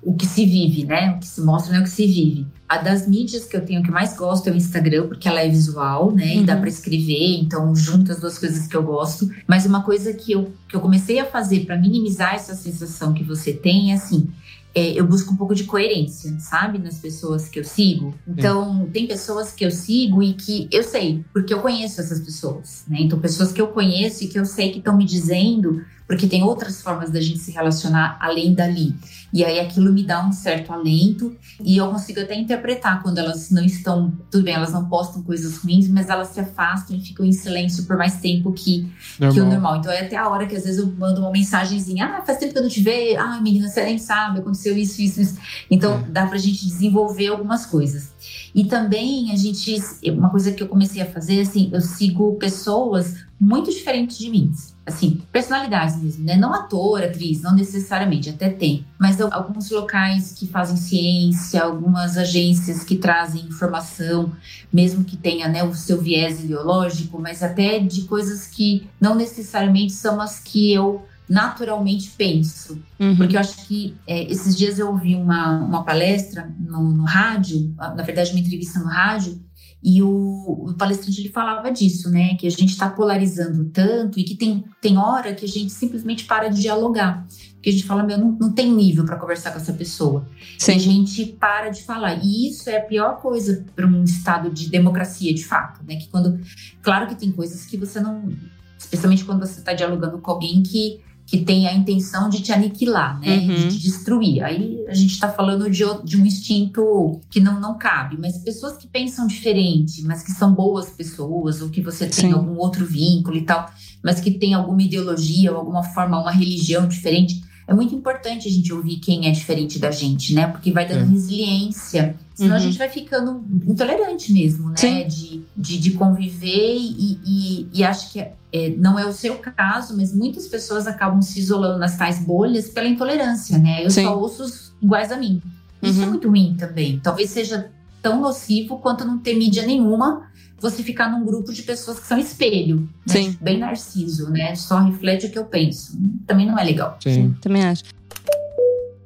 o que se vive, né? O que se mostra não é o que se vive. A das mídias que eu tenho que mais gosto é o Instagram, porque ela é visual, né? Uhum. E dá uhum. para escrever, então junta as duas coisas que eu gosto. Mas uma coisa que eu, que eu comecei a fazer para minimizar essa sensação que você tem é assim: é, eu busco um pouco de coerência, sabe? Nas pessoas que eu sigo. Então, Sim. tem pessoas que eu sigo e que eu sei, porque eu conheço essas pessoas, né? Então, pessoas que eu conheço e que eu sei que estão me dizendo, porque tem outras formas da gente se relacionar além dali. E aí aquilo me dá um certo alento e eu consigo até interpretar quando elas não estão, tudo bem, elas não postam coisas ruins, mas elas se afastam e ficam em silêncio por mais tempo que, que o normal. Então é até a hora que às vezes eu mando uma mensagenzinha, ah, faz tempo que eu não te vejo, ah, menina, você nem sabe, aconteceu isso, isso, isso. Então é. dá pra gente desenvolver algumas coisas. E também a gente, uma coisa que eu comecei a fazer, assim, eu sigo pessoas muito diferentes de mim assim, personalidades mesmo, né? Não ator, atriz, não necessariamente, até tem. Mas alguns locais que fazem ciência, algumas agências que trazem informação, mesmo que tenha né, o seu viés ideológico, mas até de coisas que não necessariamente são as que eu naturalmente penso. Uhum. Porque eu acho que é, esses dias eu ouvi uma, uma palestra no, no rádio, na verdade, uma entrevista no rádio, e o, o, palestrante ele falava disso, né? Que a gente está polarizando tanto e que tem, tem hora que a gente simplesmente para de dialogar. Porque a gente fala, meu, não, não tem nível para conversar com essa pessoa. Sim. E a gente para de falar. E isso é a pior coisa para um estado de democracia, de fato, né? Que quando. Claro que tem coisas que você não. Especialmente quando você está dialogando com alguém que que tem a intenção de te aniquilar, né? Uhum. De te destruir. Aí a gente está falando de, de, um instinto que não, não cabe, mas pessoas que pensam diferente, mas que são boas pessoas, ou que você tem Sim. algum outro vínculo e tal, mas que tem alguma ideologia ou alguma forma, uma religião diferente. É muito importante a gente ouvir quem é diferente da gente, né? Porque vai dando é. resiliência. Senão uhum. a gente vai ficando intolerante mesmo, né? De, de, de, conviver e, e, e acho que é é, não é o seu caso, mas muitas pessoas acabam se isolando nas tais bolhas pela intolerância, né? Eu Sim. só ouço os iguais a mim. Isso é uhum. é muito ruim também. Talvez seja tão nocivo quanto não ter mídia nenhuma, você ficar num grupo de pessoas que são espelho, né? Sim. Bem narciso, né? Só reflete o que eu penso. Também não é legal. Sim, também acho.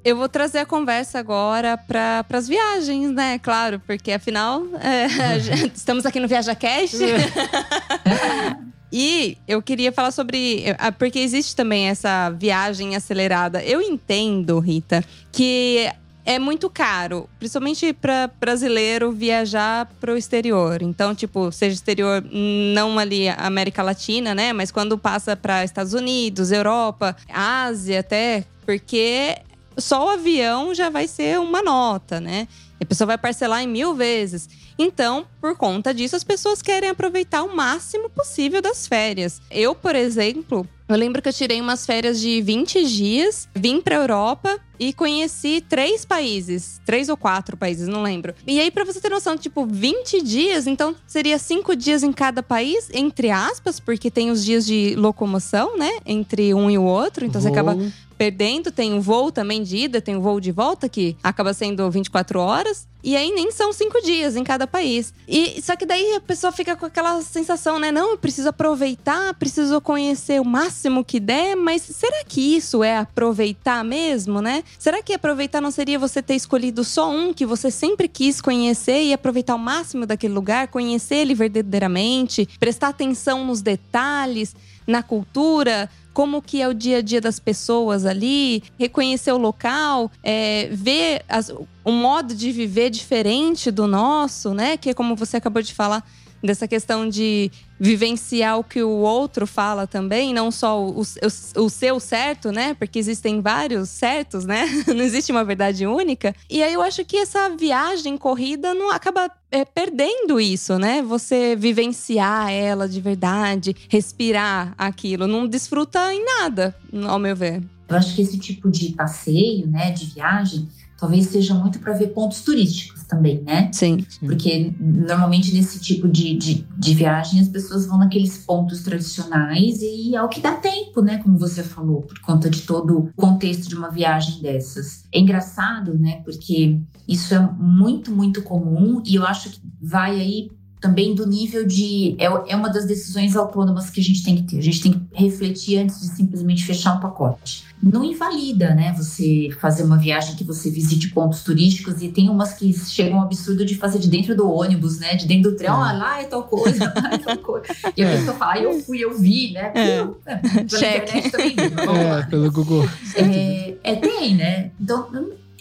Eu vou trazer a conversa agora para as viagens, né? Claro, porque afinal é, estamos aqui no Viaja Cash. E eu queria falar sobre. Porque existe também essa viagem acelerada. Eu entendo, Rita, que é muito caro, principalmente para brasileiro viajar para o exterior. Então, tipo, seja exterior, não ali América Latina, né? Mas quando passa para Estados Unidos, Europa, Ásia até, porque só o avião já vai ser uma nota, né? E a pessoa vai parcelar em mil vezes. Então, por conta disso, as pessoas querem aproveitar o máximo possível das férias. Eu, por exemplo, eu lembro que eu tirei umas férias de 20 dias, vim pra Europa e conheci três países. Três ou quatro países, não lembro. E aí, pra você ter noção, tipo, 20 dias, então seria cinco dias em cada país, entre aspas, porque tem os dias de locomoção, né? Entre um e o outro. Então Vou. você acaba perdendo. Tem um voo também de ida, tem um voo de volta, que acaba sendo 24 horas. E aí nem são cinco dias em cada país. E só que daí a pessoa fica com aquela sensação, né? Não, eu preciso aproveitar, preciso conhecer o máximo que der, mas será que isso é aproveitar mesmo, né? Será que aproveitar não seria você ter escolhido só um que você sempre quis conhecer e aproveitar o máximo daquele lugar, conhecer ele verdadeiramente, prestar atenção nos detalhes, na cultura, como que é o dia a dia das pessoas ali, reconhecer o local, é, ver as, um modo de viver diferente do nosso, né? Que é como você acabou de falar, dessa questão de vivenciar o que o outro fala também, não só o, o, o, seu certo, né? Porque existem vários certos, né? Não existe uma verdade única. E aí eu acho que essa viagem corrida não acaba é, perdendo isso, né? Você vivenciar ela de verdade, respirar aquilo, não desfruta em nada, ao meu ver. Eu acho que esse tipo de passeio, né, de viagem, talvez seja muito para ver pontos turísticos também, né? Sim. Porque normalmente nesse tipo de, de, de, viagem as pessoas vão naqueles pontos tradicionais e é o que dá tempo, né? Como você falou, por conta de todo o contexto de uma viagem dessas. É engraçado, né? Porque isso é muito, muito comum e eu acho que vai aí também do nível de. É, é uma das decisões autônomas que a gente tem que ter. A gente tem que refletir antes de simplesmente fechar um pacote. Não invalida, né? Você fazer uma viagem que você visite pontos turísticos e tem umas que chegam ao absurdo de fazer de dentro do ônibus, né? De dentro do trem, é. ah, lá é tal coisa, lá é tal coisa. E a é. pessoa fala, ah, eu fui, eu vi, né? É. Eu, pela internet também vi, é, pelo Google. É, é, tem, né? Então,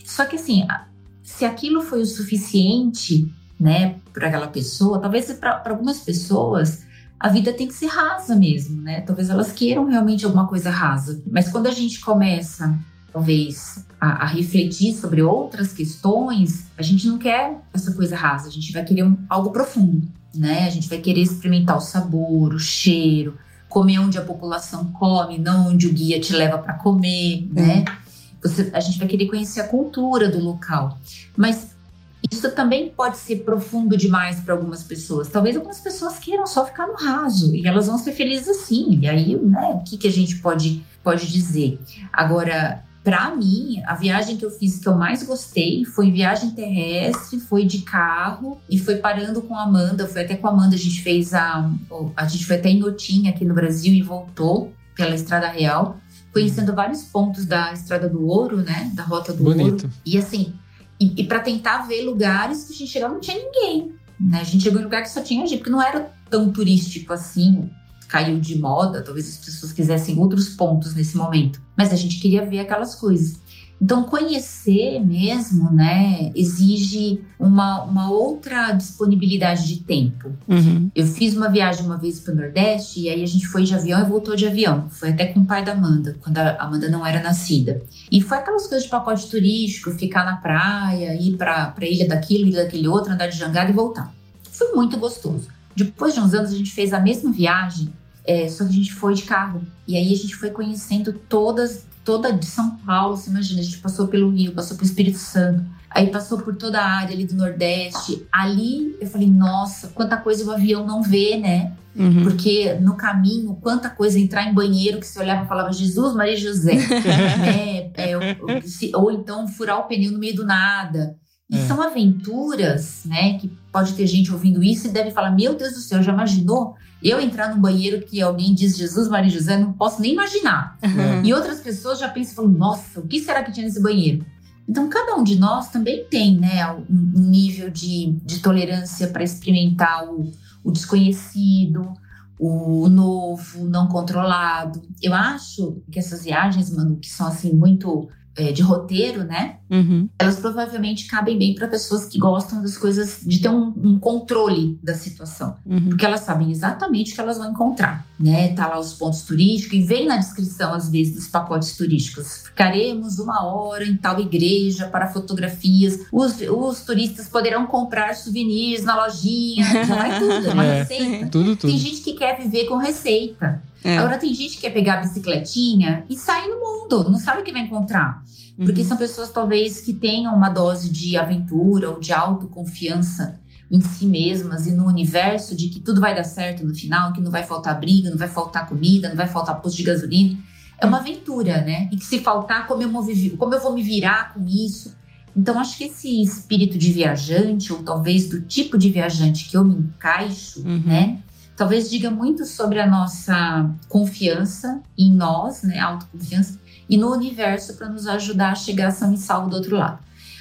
só que assim, se aquilo foi o suficiente né, para aquela pessoa, talvez para algumas pessoas a vida tem que ser rasa mesmo, né? Talvez elas queiram realmente alguma coisa rasa. Mas quando a gente começa, talvez, a, a, refletir sobre outras questões, a gente não quer essa coisa rasa, a gente vai querer um, algo profundo, né? A gente vai querer experimentar o sabor, o cheiro, comer onde a população come, não onde o guia te leva para comer, né? Você, a gente vai querer conhecer a cultura do local. Mas isso também pode ser profundo demais para algumas pessoas. Talvez algumas pessoas queiram só ficar no raso e elas vão ser felizes assim. E aí, né, o que, que a gente pode, pode dizer? Agora, para mim, a viagem que eu fiz que eu mais gostei foi viagem terrestre, foi de carro e foi parando com a Amanda. Foi até com a Amanda, a gente fez a. A gente foi até em Otim, aqui no Brasil, e voltou pela Estrada Real, conhecendo vários pontos da Estrada do Ouro, né? Da Rota do Bonito. Ouro. E assim, e, e para tentar ver lugares que a gente chegava não tinha ninguém. Né? A gente chegou em lugar que só tinha gente, porque não era tão turístico assim. Caiu de moda, talvez as pessoas quisessem outros pontos nesse momento. Mas a gente queria ver aquelas coisas. Então, conhecer mesmo, né, exige uma, uma outra disponibilidade de tempo. Uhum. Eu fiz uma viagem uma vez para o Nordeste e aí a gente foi de avião e voltou de avião. Foi até com o pai da Amanda, quando a Amanda não era nascida. E foi aquelas coisas de pacote turístico, ficar na praia, ir para a ilha daquilo, ilha daquele outro, andar de jangada e voltar. Foi muito gostoso. Depois de uns anos, a gente fez a mesma viagem, é, só que a gente foi de carro. E aí a gente foi conhecendo todas toda de São Paulo, você imagina, a gente passou pelo Rio, passou pelo Espírito Santo, aí passou por toda a área ali do Nordeste. Ali eu falei, nossa, quanta coisa o avião não vê, né? Uhum. Porque no caminho, quanta coisa entrar em banheiro que você olhava e falava Jesus, Maria José, né? É, ou, ou, então furar o pneu no meio do nada. E é. são aventuras, né? Que pode ter gente ouvindo isso e deve falar: Meu Deus do céu, já imaginou eu entrar num banheiro que alguém diz Jesus, Maria José, não posso nem imaginar. Uhum. E outras pessoas já pensam, falam, nossa, o que será que tinha nesse banheiro? Então, cada um de nós também tem né, um, nível de, de tolerância para experimentar o, o desconhecido, o novo, não controlado. Eu acho que essas viagens, Manu, que são assim muito é, de roteiro, né? Uhum. Elas provavelmente cabem bem para pessoas que gostam das coisas, de ter um, um controle da situação. Uhum. Porque elas sabem exatamente o que elas vão encontrar, né? Tá lá os pontos turísticos e vem na descrição, às vezes, dos pacotes turísticos. Ficaremos uma hora em tal igreja para fotografias. Os, os turistas poderão comprar souvenirs na lojinha. Já vai tudo, é uma é, receita. Tudo, tudo. Tem gente que quer viver com receita. É. Agora tem gente que quer pegar a bicicletinha e sair no mundo, não sabe o que vai encontrar. Porque uhum. são pessoas talvez que tenham uma dose de aventura ou de autoconfiança em si mesmas e no universo de que tudo vai dar certo no final, que não vai faltar briga, não vai faltar comida, não vai faltar posto de gasolina. É uma aventura, né? E que se faltar, como eu, vou, como eu vou me virar com isso? Então, acho que esse espírito de viajante, ou talvez do tipo de viajante que eu me encaixo, uhum. né? Talvez diga muito sobre a nossa confiança em nós, né, autoconfiança, e no universo para nos ajudar a chegar são e salvo do outro lado.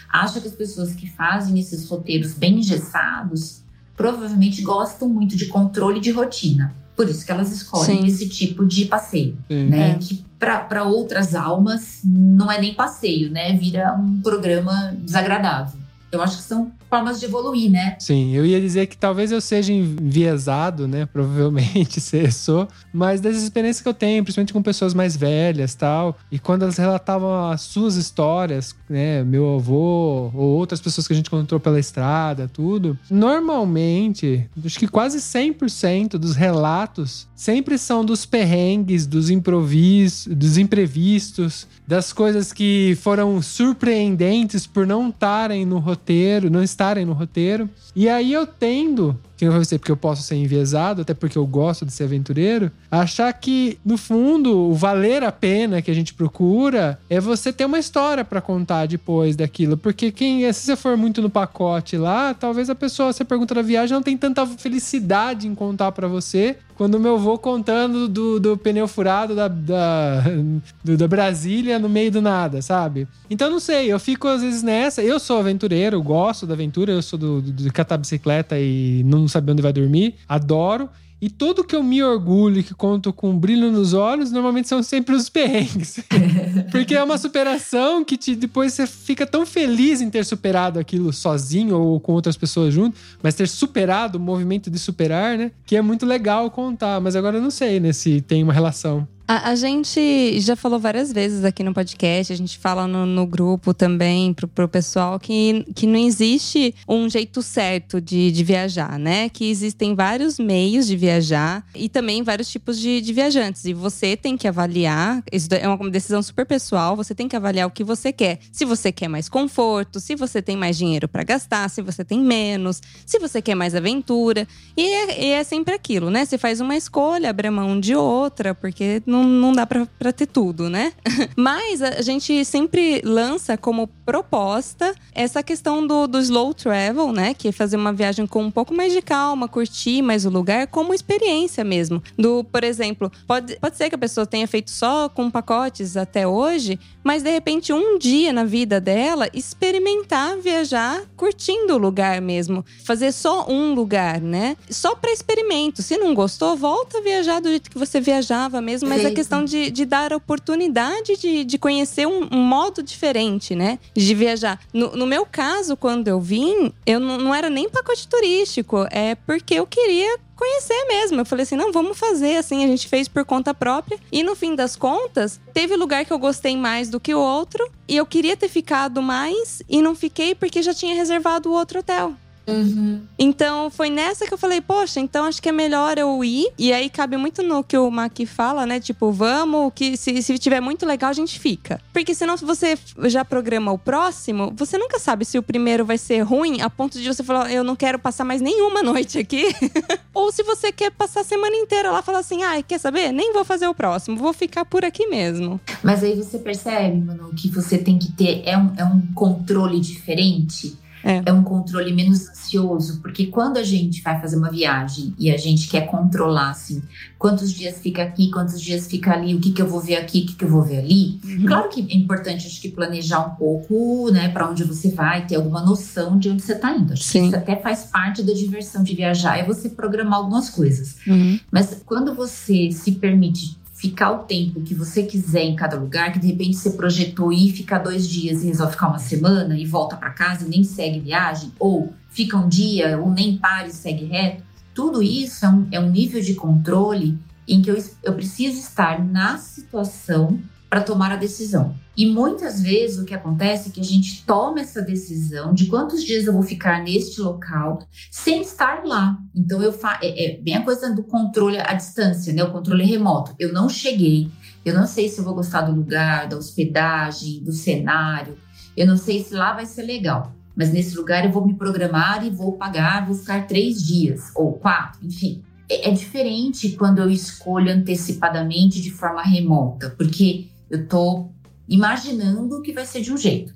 Acho que as pessoas que fazem esses roteiros bem engessados provavelmente gostam muito de controle de rotina. Por isso que elas escolhem Sim. esse tipo de passeio, né? É. Que para outras almas não é nem passeio, né? Vira um programa desagradável. Eu acho que são formas de evoluir, né? Sim, eu ia dizer que talvez eu seja enviesado, né? Provavelmente sou, mas das experiências que eu tenho, principalmente com pessoas mais velhas tal, e quando elas relatavam as suas histórias, né? Meu avô ou outras pessoas que a gente encontrou pela estrada, tudo. Normalmente, acho que quase 100% dos relatos sempre são dos perrengues, dos improvisos, dos imprevistos, das coisas que foram surpreendentes por não estarem no roteiro, não estarem no roteiro. E aí eu tendo que vai ser porque eu posso ser enviesado, até porque eu gosto de ser aventureiro, achar que, no fundo, o valer a pena que a gente procura é você ter uma história para contar depois daquilo. Porque quem, se você for muito no pacote lá, talvez a pessoa, você pergunta da viagem, não tem tanta felicidade em contar para você. Quando o meu vou contando do, do pneu furado da, da, do, da Brasília no meio do nada, sabe? Então não sei, eu fico às vezes nessa. Eu sou aventureiro, gosto da aventura, eu sou do, do, de catar bicicleta e não não saber onde vai dormir. Adoro. E tudo que eu me orgulho, que conto com um brilho nos olhos, normalmente são sempre os perrengues. Porque é uma superação que te, depois você fica tão feliz em ter superado aquilo sozinho ou com outras pessoas junto, mas ter superado o movimento de superar, né? Que é muito legal contar. Mas agora eu não sei, né, se tem uma relação. A, a, gente já falou várias vezes aqui no podcast, a gente fala no, no, grupo também pro, pro pessoal que, que não existe um jeito certo de, de viajar, né? Que existem vários meios de viajar e também vários tipos de, de viajantes. E você tem que avaliar, isso é uma decisão super pessoal, você tem que avaliar o que você quer. Se você quer mais conforto, se você tem mais dinheiro para gastar, se você tem menos, se você quer mais aventura. E é, e é sempre aquilo, né? Você faz uma escolha, abre mão de outra, porque não não, não dá para ter tudo, né? Mas a gente sempre lança como proposta essa questão do, do slow travel, né? Que é fazer uma viagem com um pouco mais de calma, curtir mais o lugar, como experiência mesmo. Do, por exemplo, pode, pode ser que a pessoa tenha feito só com pacotes até hoje, mas de repente um dia na vida dela experimentar viajar curtindo o lugar mesmo, fazer só um lugar, né? Só para experimento. Se não gostou, volta a viajar do jeito que você viajava mesmo, mas a questão de, de dar oportunidade de, de conhecer um, um, modo diferente, né? De viajar. No, no meu caso, quando eu vim, eu não, não era nem pacote turístico, é porque eu queria conhecer mesmo. Eu falei assim: não, vamos fazer assim. A gente fez por conta própria. E no fim das contas, teve lugar que eu gostei mais do que o outro. E eu queria ter ficado mais e não fiquei porque já tinha reservado o outro hotel. Uhum. Então foi nessa que eu falei, poxa, então acho que é melhor eu ir. E aí cabe muito no que o Mac fala, né? Tipo, vamos, que se, se tiver muito legal, a gente fica. Porque senão, se você já programa o próximo, você nunca sabe se o primeiro vai ser ruim a ponto de você falar, eu não quero passar mais nenhuma noite aqui. Ou se você quer passar a semana inteira lá falar assim, ai, ah, quer saber? Nem vou fazer o próximo, vou ficar por aqui mesmo. Mas aí você percebe, mano, que você tem que ter é um, é um controle diferente é. é um controle menos ansioso, porque quando a gente vai fazer uma viagem e a gente quer controlar, assim, quantos dias fica aqui, quantos dias fica ali, o que, que eu vou ver aqui, o que, que eu vou ver ali. Uhum. Claro que é importante, acho que, planejar um pouco, né, para onde você vai, ter alguma noção de onde você está indo. Acho Sim. que isso até faz parte da diversão de viajar, é você programar algumas coisas. Uhum. Mas quando você se permite ficar o tempo que você quiser em cada lugar, que de repente você projetou ir ficar dois dias e resolve ficar uma semana e volta para casa e nem segue viagem, ou fica um dia ou nem para e segue reto, tudo isso é um, é um nível de controle em que eu, eu preciso estar na situação para tomar a decisão. E muitas vezes o que acontece é que a gente toma essa decisão de quantos dias eu vou ficar neste local sem estar lá. Então eu fa é, é bem a coisa do controle à distância, né? O controle remoto. Eu não cheguei, eu não sei se eu vou gostar do lugar, da hospedagem, do cenário. Eu não sei se lá vai ser legal. Mas nesse lugar eu vou me programar e vou pagar, vou ficar três dias ou quatro, enfim. É, é diferente quando eu escolho antecipadamente de forma remota, porque eu estou imaginando que vai ser de um jeito.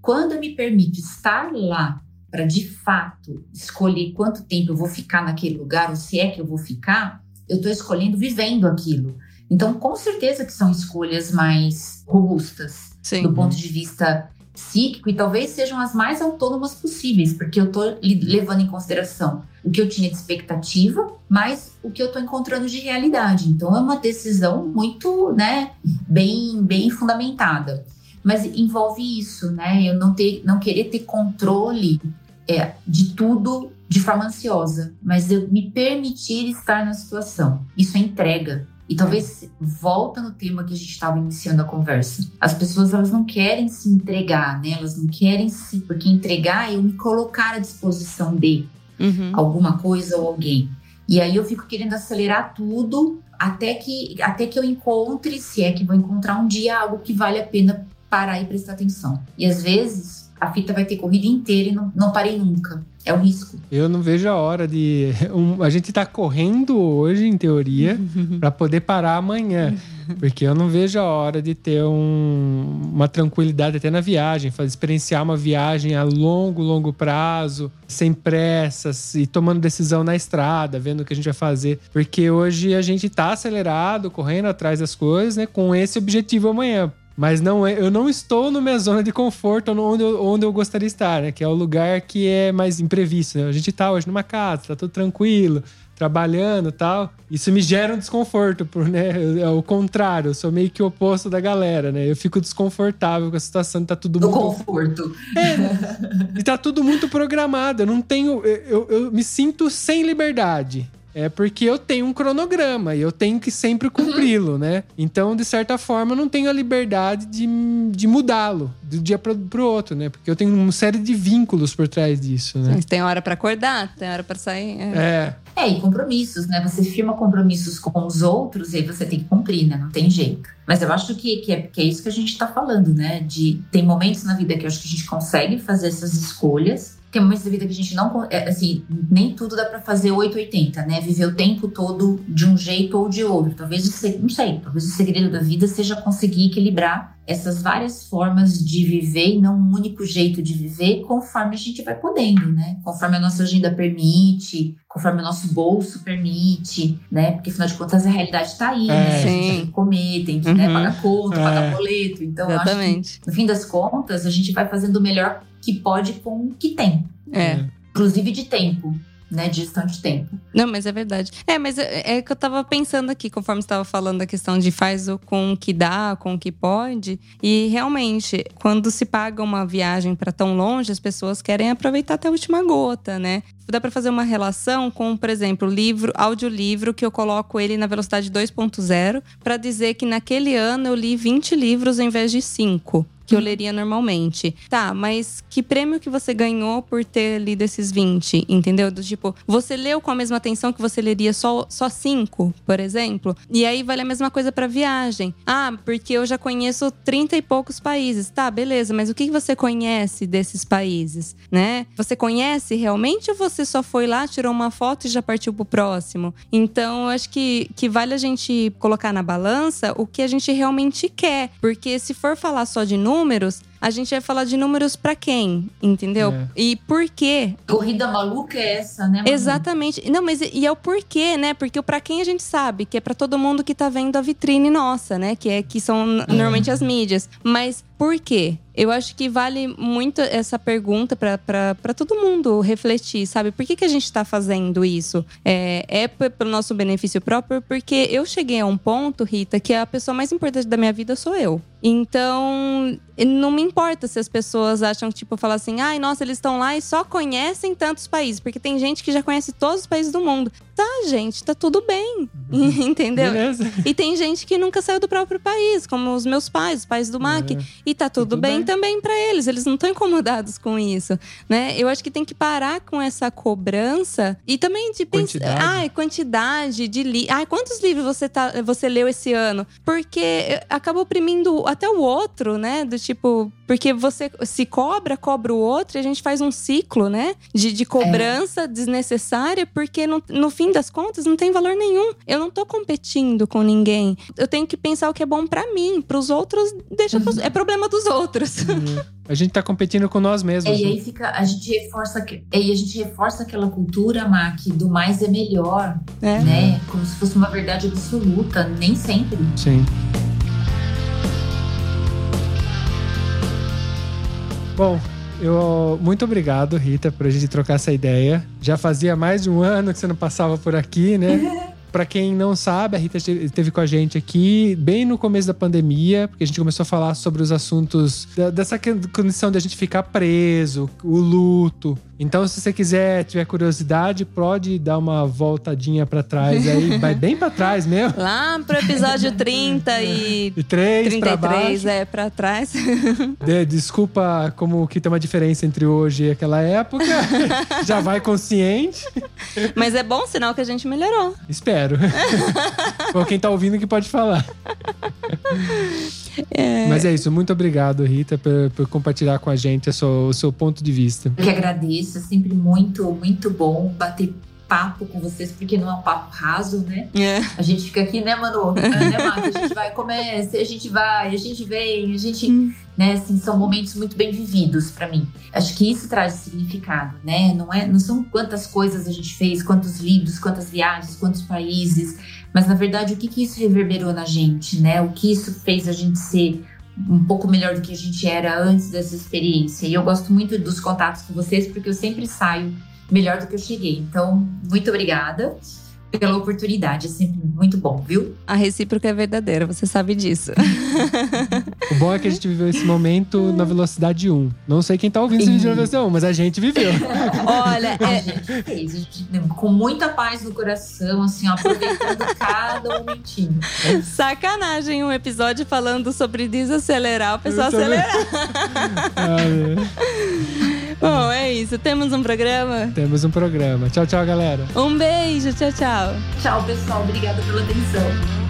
Quando eu me permito estar lá para de fato escolher quanto tempo eu vou ficar naquele lugar, ou se é que eu vou ficar, eu estou escolhendo vivendo aquilo. Então, com certeza que são escolhas mais robustas Sim. do ponto de vista psíquico e talvez sejam as mais autônomas possíveis, porque eu estou levando em consideração o que eu tinha de expectativa, mas o que eu estou encontrando de realidade. Então é uma decisão muito, né, bem, bem fundamentada. Mas envolve isso, né? Eu não ter, não querer ter controle é, de tudo de forma ansiosa, mas eu me permitir estar na situação. Isso é entrega. E talvez volta no tema que a gente estava iniciando a conversa. As pessoas elas não querem se entregar, né? Elas não querem se, porque entregar é eu me colocar à disposição de Uhum. alguma coisa ou alguém. E aí eu fico querendo acelerar tudo até que até que eu encontre, se é que vou encontrar um dia algo que vale a pena parar e prestar atenção. E às vezes a fita vai ter corrida inteira e não, não parei nunca. É o risco. Eu não vejo a hora de. um- a gente tá correndo hoje, em teoria, pra poder parar amanhã. Porque eu não vejo a hora de ter um- uma tranquilidade até na viagem, fazer experienciar uma viagem a longo, longo prazo, sem pressas e tomando decisão na estrada, vendo o que a gente vai fazer. Porque hoje a gente tá acelerado, correndo atrás das coisas, né? Com esse objetivo amanhã. Mas não é, eu não estou na minha zona de conforto onde eu, onde eu gostaria de estar, né? Que é o lugar que é mais imprevisto. Né? A gente tá hoje numa casa, tá tudo tranquilo, trabalhando e tal. Isso me gera um desconforto, por, né? É o contrário, eu sou meio que o oposto da galera, né? Eu fico desconfortável com a situação, tá tudo Do muito conforto. e tá tudo muito programado. Eu não tenho. Eu, eu- eu me sinto sem liberdade. É porque eu tenho um cronograma e eu tenho que sempre cumpri-lo, né? Então, de certa forma, eu não tenho a liberdade de, de mudá-lo do dia pro, pro outro, né? Porque eu tenho uma série de vínculos por trás disso, né? Mas Tem hora pra acordar, tem hora pra sair. é. É, É, e compromissos, né? Você firma compromissos com os outros e aí você tem que cumprir, né? Não tem jeito. Mas eu acho que, que, é, que é isso que a gente tá falando, né? De tem momentos na vida que eu acho que a gente consegue fazer essas escolhas. Tem momentos da vida que a gente não. é, assim, nem tudo dá pra fazer 880, né? Viver o tempo todo de um jeito ou de outro. Talvez não sei, talvez o segredo da vida seja conseguir equilibrar essas várias formas de viver e não um único jeito de viver conforme a gente vai podendo, né? Conforme a nossa agenda permite, conforme o nosso bolso permite, né? Porque afinal de contas a realidade tá aí, É. né? A gente Sim. tem que comer, tem que né, Uhum. pagar conta, É. pagar boleto. Então, eu acho que, Exatamente. no fim das contas, a gente vai fazendo o melhor que pode com o que tem. É. Inclusive de tempo, né? De gestão de tempo. Não, mas é verdade. É, mas é, é que eu tava pensando aqui, conforme você tava falando da questão de faz o com o que dá, com o que pode. E realmente, quando se paga uma viagem pra tão longe, as pessoas querem aproveitar até a última gota, né? Dá pra fazer uma relação com, por exemplo, livro, audiolivro, que eu coloco ele na velocidade 2.0, pra dizer que naquele ano eu li 20 livros ao invés de 5 que eu leria normalmente. Tá, mas que prêmio que você ganhou por ter lido esses 20, entendeu? Do tipo, você leu com a mesma atenção que você leria só, só cinco, por exemplo? E aí vale a mesma coisa pra viagem. Ah, porque eu já conheço 30 e poucos países. Tá, beleza, mas o que você conhece desses países, né? Você conhece realmente ou você só foi lá, tirou uma foto e já partiu pro próximo? Então, eu acho que, que vale a gente colocar na balança o que a gente realmente quer. Porque se for falar só de números, números, a gente vai falar de números pra quem, entendeu? É. E por quê? Corrida maluca é essa, né? Manu? Exatamente. Não, mas e é o porquê, né? Porque o pra quem a gente sabe, que é pra todo mundo que tá vendo a vitrine nossa, né? Que é que são n- normalmente as mídias. Mas por quê? Eu acho que vale muito essa pergunta pra todo mundo refletir, sabe? Por que, que a gente tá fazendo isso? É, é pelo nosso benefício próprio? Porque eu cheguei a um ponto, Rita, que a pessoa mais importante da minha vida sou eu. Então, não me importa se as pessoas acham, tipo, falar assim, ai, nossa, eles estão lá e só conhecem tantos países. Porque tem gente que já conhece todos os países do mundo. Tá, gente, tá tudo bem. Entendeu? beleza. E tem gente que nunca saiu do próprio país, como os meus pais, os pais do Mac. É. E tá tudo, tudo bem, bem. também pra eles. Eles não estão incomodados com isso, né? Eu acho que tem que parar com essa cobrança e também de pensar, Quantidade. ai, quantidade de li, ai, quantos livros você tá, você leu esse ano? Porque eh, acaba oprimindo até o outro, né? Do tipo, porque você se cobra, cobra o outro e a gente faz um ciclo, né? De, de cobrança desnecessária, porque no, no fim das contas não tem valor nenhum. Eu não tô competindo com ninguém. Eu tenho que pensar o que é bom pra mim, pros outros, deixa pros- é problema dos outros. A gente tá competindo com nós mesmos. É, e né? aí fica, a gente reforça, que- é, e a gente reforça aquela cultura, Mac, do mais é melhor, né? né? Como se fosse uma verdade absoluta, nem sempre. Sim. Bom, eu muito obrigado, Rita, por a gente trocar essa ideia. Já fazia mais de um ano que você não passava por aqui, né? Pra quem não sabe, a Rita esteve com a gente aqui bem no começo da pandemia, porque a gente começou a falar sobre os assuntos da- dessa condição de a gente ficar preso, o luto. Então, se você quiser, tiver curiosidade, pode dar uma voltadinha pra trás aí, vai bem pra trás mesmo. Lá pro episódio 30 e E três pra 33 baixo. é pra trás. De- desculpa como que tem uma diferença entre hoje e aquela época. Já vai consciente. Mas é bom sinal que a gente melhorou. Espero. Bom, quem tá ouvindo que pode falar. Mas é isso. Muito obrigado, Rita, por, por compartilhar com a gente a sua- o seu ponto de vista. Eu que agradeço, é sempre muito, muito bom bater papo com vocês, porque não é um papo raso, né? É. A gente fica aqui, né, Manu? né, Marta? A gente vai, começa, a gente vai, a gente vem, a gente. Né, assim, são momentos muito bem vividos pra mim. Acho que isso traz significado, né? Não, é, não são quantas coisas a gente fez, quantos livros, quantas viagens, quantos países, mas na verdade o que, que isso reverberou na gente, né? O que isso fez a gente ser um pouco melhor do que a gente era antes dessa experiência. E eu gosto muito dos contatos com vocês, porque eu sempre saio melhor do que eu cheguei. Então, muito obrigada pela oportunidade. É sempre muito bom, viu? A recíproca é verdadeira, você sabe disso. O bom é que a gente viveu esse momento na velocidade 1. Não sei quem tá ouvindo esse vídeo na velocidade 1, mas a gente viveu. Olha, A é, gente fez, a gente, com muita paz no coração, assim, ó, aproveitando cada momentinho. sacanagem um episódio falando sobre desacelerar, o pessoal acelerar. Ah, Bom, é isso. Temos um programa. Temos um programa. Tchau, tchau, galera. Um beijo, tchau, tchau. Tchau, pessoal. Obrigada pela atenção.